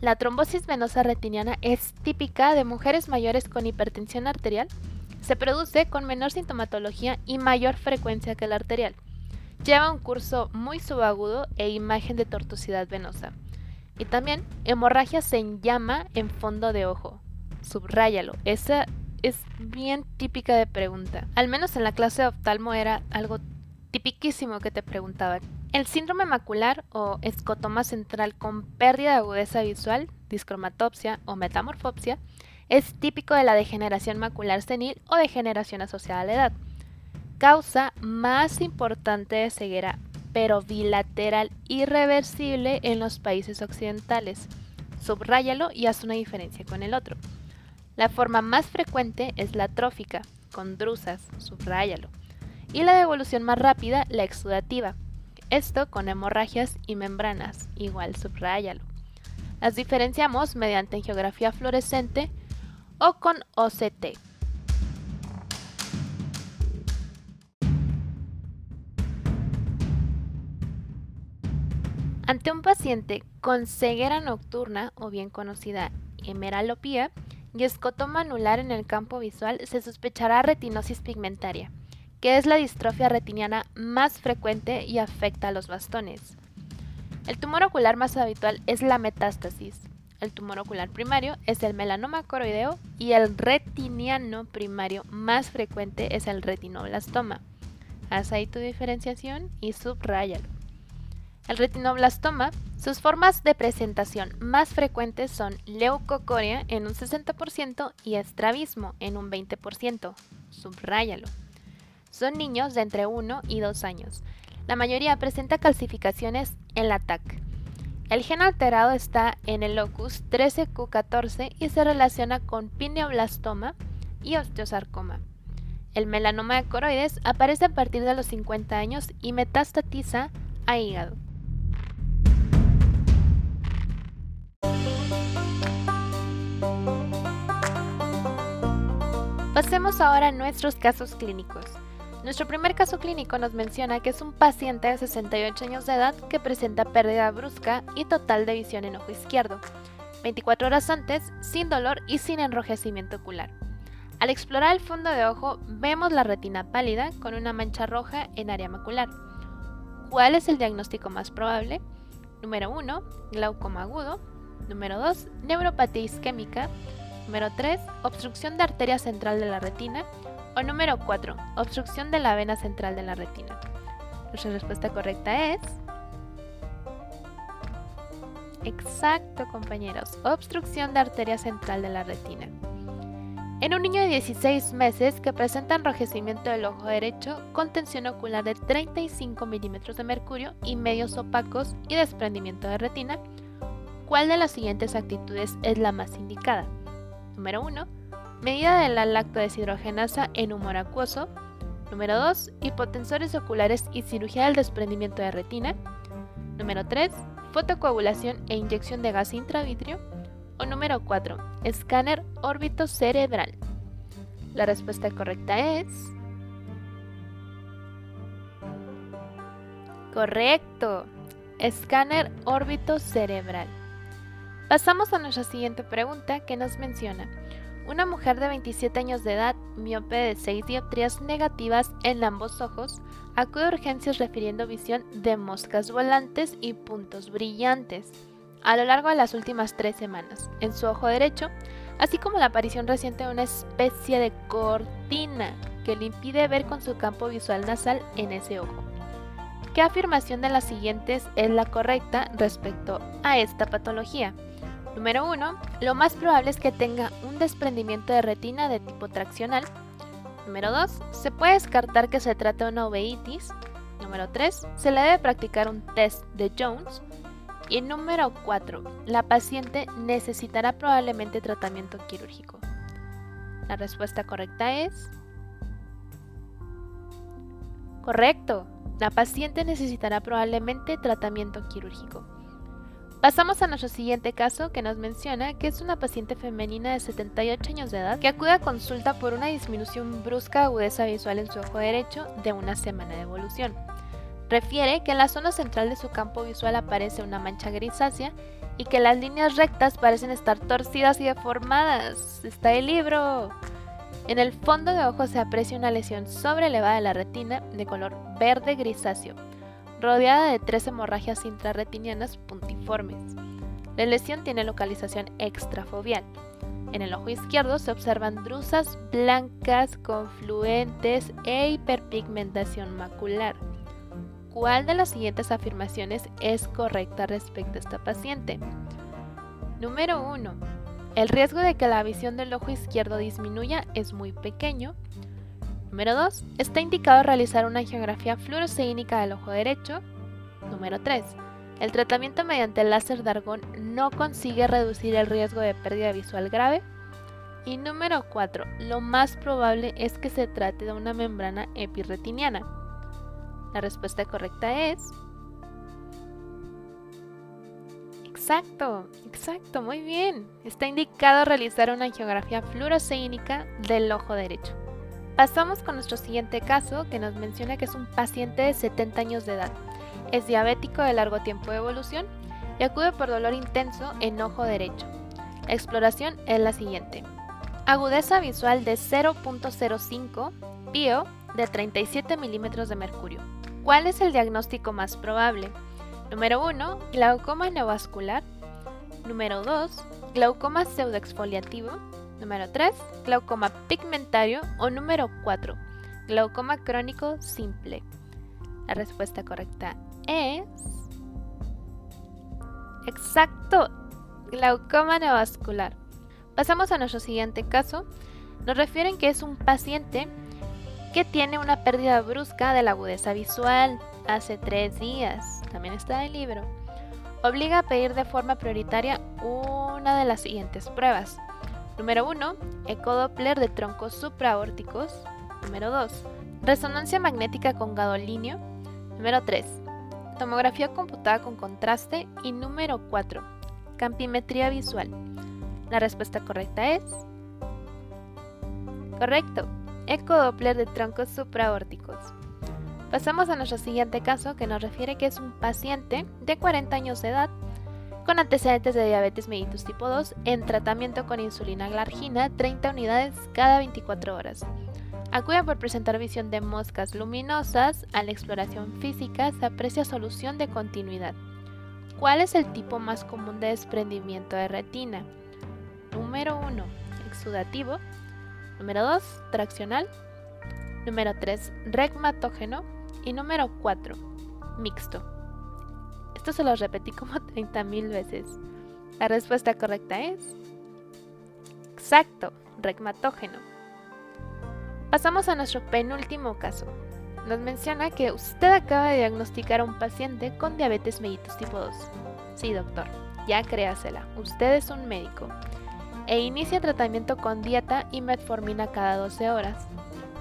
La trombosis venosa retiniana es típica de mujeres mayores con hipertensión arterial. Se produce con menor sintomatología y mayor frecuencia que la arterial. Lleva un curso muy subagudo e imagen de tortuosidad venosa. Y también hemorragia en llama en fondo de ojo. Subráyalo. Esa es bien típica de pregunta. Al menos en la clase de oftalmo era algo tipiquísimo que te preguntaban. El síndrome macular o escotoma central con pérdida de agudeza visual, discromatopsia o metamorfopsia es típico de la degeneración macular senil o degeneración asociada a la edad. Causa más importante de ceguera pero bilateral irreversible en los países occidentales. Subráyalo y haz una diferencia con el otro. La forma más frecuente es la trófica, con drusas, subráyalo. Y la devolución más rápida, la exudativa. Esto con hemorragias y membranas, igual subráyalo. Las diferenciamos mediante geografía fluorescente o con OCT. Ante un paciente con ceguera nocturna o bien conocida hemeralopía y escotoma anular en el campo visual, se sospechará retinosis pigmentaria, que es la distrofia retiniana más frecuente y afecta a los bastones. El tumor ocular más habitual es la metástasis. El tumor ocular primario es el melanoma coroideo y el retiniano primario más frecuente es el retinoblastoma. Haz ahí tu diferenciación y subráyalo. El retinoblastoma, sus formas de presentación más frecuentes son leucocoria en un 60% y estrabismo en un 20%. Subráyalo. Son niños de entre 1 y 2 años. La mayoría presenta calcificaciones en la TAC. El gen alterado está en el locus 13Q14 y se relaciona con pineoblastoma y osteosarcoma. El melanoma de coroides aparece a partir de los 50 años y metastatiza a hígado. Pasemos ahora a nuestros casos clínicos. Nuestro primer caso clínico nos menciona que es un paciente de 68 años de edad que presenta pérdida brusca y total de visión en ojo izquierdo, 24 horas antes, sin dolor y sin enrojecimiento ocular. Al explorar el fondo de ojo, vemos la retina pálida con una mancha roja en área macular. ¿Cuál es el diagnóstico más probable? Número 1, glaucoma agudo. Número 2, neuropatía isquémica. Número 3, obstrucción de arteria central de la retina. O número 4, obstrucción de la vena central de la retina. Nuestra respuesta correcta es... Exacto, compañeros. Obstrucción de arteria central de la retina. En un niño de 16 meses que presenta enrojecimiento del ojo derecho con tensión ocular de 35 milímetros de mercurio y medios opacos y desprendimiento de retina, ¿cuál de las siguientes actitudes es la más indicada? Número 1. Medida de la lactodeshidrogenasa en humor acuoso. Número 2. Hipotensores oculares y cirugía del desprendimiento de retina. Número 3. Fotocoagulación e inyección de gas intravitrio. O número 4, escáner órbito cerebral. La respuesta correcta es... Correcto. Escáner órbito cerebral. Pasamos a nuestra siguiente pregunta que nos menciona. Una mujer de 27 años de edad, miope de 6 dioptrías negativas en ambos ojos, acude a urgencias refiriendo visión de moscas volantes y puntos brillantes a lo largo de las últimas tres semanas en su ojo derecho, así como la aparición reciente de una especie de cortina que le impide ver con su campo visual nasal en ese ojo. ¿Qué afirmación de las siguientes es la correcta respecto a esta patología? Número 1. Lo más probable es que tenga un desprendimiento de retina de tipo traccional. Número 2. Se puede descartar que se trata de una uveitis. Número 3. Se le debe practicar un test de Jones. Y número 4. La paciente necesitará probablemente tratamiento quirúrgico. La respuesta correcta es... Correcto. La paciente necesitará probablemente tratamiento quirúrgico. Pasamos a nuestro siguiente caso que nos menciona que es una paciente femenina de 78 años de edad que acude a consulta por una disminución brusca de agudeza visual en su ojo derecho de una semana de evolución. Refiere que en la zona central de su campo visual aparece una mancha grisácea y que las líneas rectas parecen estar torcidas y deformadas. Está el libro. En el fondo de ojo se aprecia una lesión sobrelevada de la retina de color verde grisáceo, rodeada de tres hemorragias intrarretinianas puntiformes. La lesión tiene localización extrafobial. En el ojo izquierdo se observan drusas blancas, confluentes e hiperpigmentación macular. ¿Cuál de las siguientes afirmaciones es correcta respecto a esta paciente? Número 1. El riesgo de que la visión del ojo izquierdo disminuya es muy pequeño. Número 2. Está indicado realizar una angiografía fluoresceínica del ojo derecho. Número 3. El tratamiento mediante el láser de argón no consigue reducir el riesgo de pérdida visual grave. Y número 4. Lo más probable es que se trate de una membrana epirretiniana. La respuesta correcta es... Exacto, exacto, muy bien. Está indicado realizar una angiografía fluoresceínica del ojo derecho. Pasamos con nuestro siguiente caso que nos menciona que es un paciente de 70 años de edad. Es diabético de largo tiempo de evolución y acude por dolor intenso en ojo derecho. La exploración es la siguiente. Agudeza visual de 0.05, pío de 37 milímetros de mercurio. ¿Cuál es el diagnóstico más probable? Número 1, glaucoma neovascular. Número 2, glaucoma pseudoexfoliativo. Número 3, glaucoma pigmentario. O número 4, glaucoma crónico simple. La respuesta correcta es... Exacto, glaucoma neovascular. Pasamos a nuestro siguiente caso. Nos refieren que es un paciente que tiene una pérdida brusca de la agudeza visual hace tres días. También está en el libro. Obliga a pedir de forma prioritaria una de las siguientes pruebas. Número 1. Ecodoppler de troncos supraórticos. Número 2. Resonancia magnética con gadolinio. Número 3. Tomografía computada con contraste. Y número 4. Campimetría visual. La respuesta correcta es... Correcto ecodoppler de troncos supraórticos. Pasamos a nuestro siguiente caso que nos refiere que es un paciente de 40 años de edad con antecedentes de diabetes mellitus tipo 2 en tratamiento con insulina glargina 30 unidades cada 24 horas. Acude por presentar visión de moscas luminosas. A la exploración física se aprecia solución de continuidad. ¿cuál es el tipo más común de desprendimiento de retina? Número 1, exudativo. Número 2, traccional. Número 3, regmatógeno. Y número 4, mixto. Esto se lo repetí como (laughs) 30.000 veces. La respuesta correcta es... Exacto, regmatógeno. Pasamos a nuestro penúltimo caso. Nos menciona que usted acaba de diagnosticar a un paciente con diabetes mellitus tipo 2. Sí, doctor, ya créasela, usted es un médico. E inicia tratamiento con dieta y metformina cada 12 horas.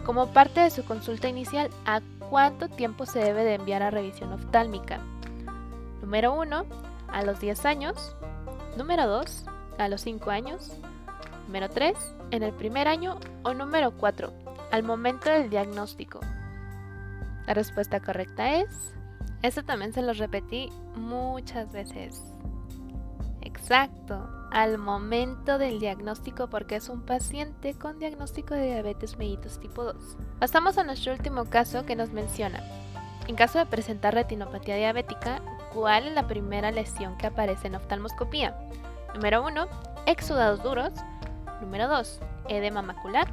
Como parte de su consulta inicial, ¿a cuánto tiempo se debe de enviar a revisión oftálmica? Número 1, a los 10 años. Número 2, a los 5 años. Número 3, en el primer año. O número 4, al momento del diagnóstico. La respuesta correcta es... Esto también se lo repetí muchas veces. Exacto, al momento del diagnóstico porque es un paciente con diagnóstico de diabetes mellitus tipo 2. Pasamos a nuestro último caso que nos menciona. En caso de presentar retinopatía diabética, ¿cuál es la primera lesión que aparece en oftalmoscopía? Número 1, exudados duros. Número 2, edema macular.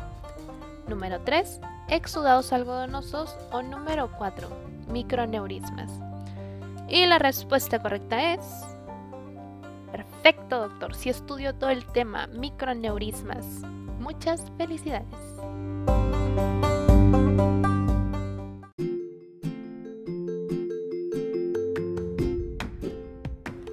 Número 3, exudados algodonosos. O número 4, microneurismas. Y la respuesta correcta es... Perfecto, doctor. Si estudio todo el tema microneurismas. Muchas felicidades.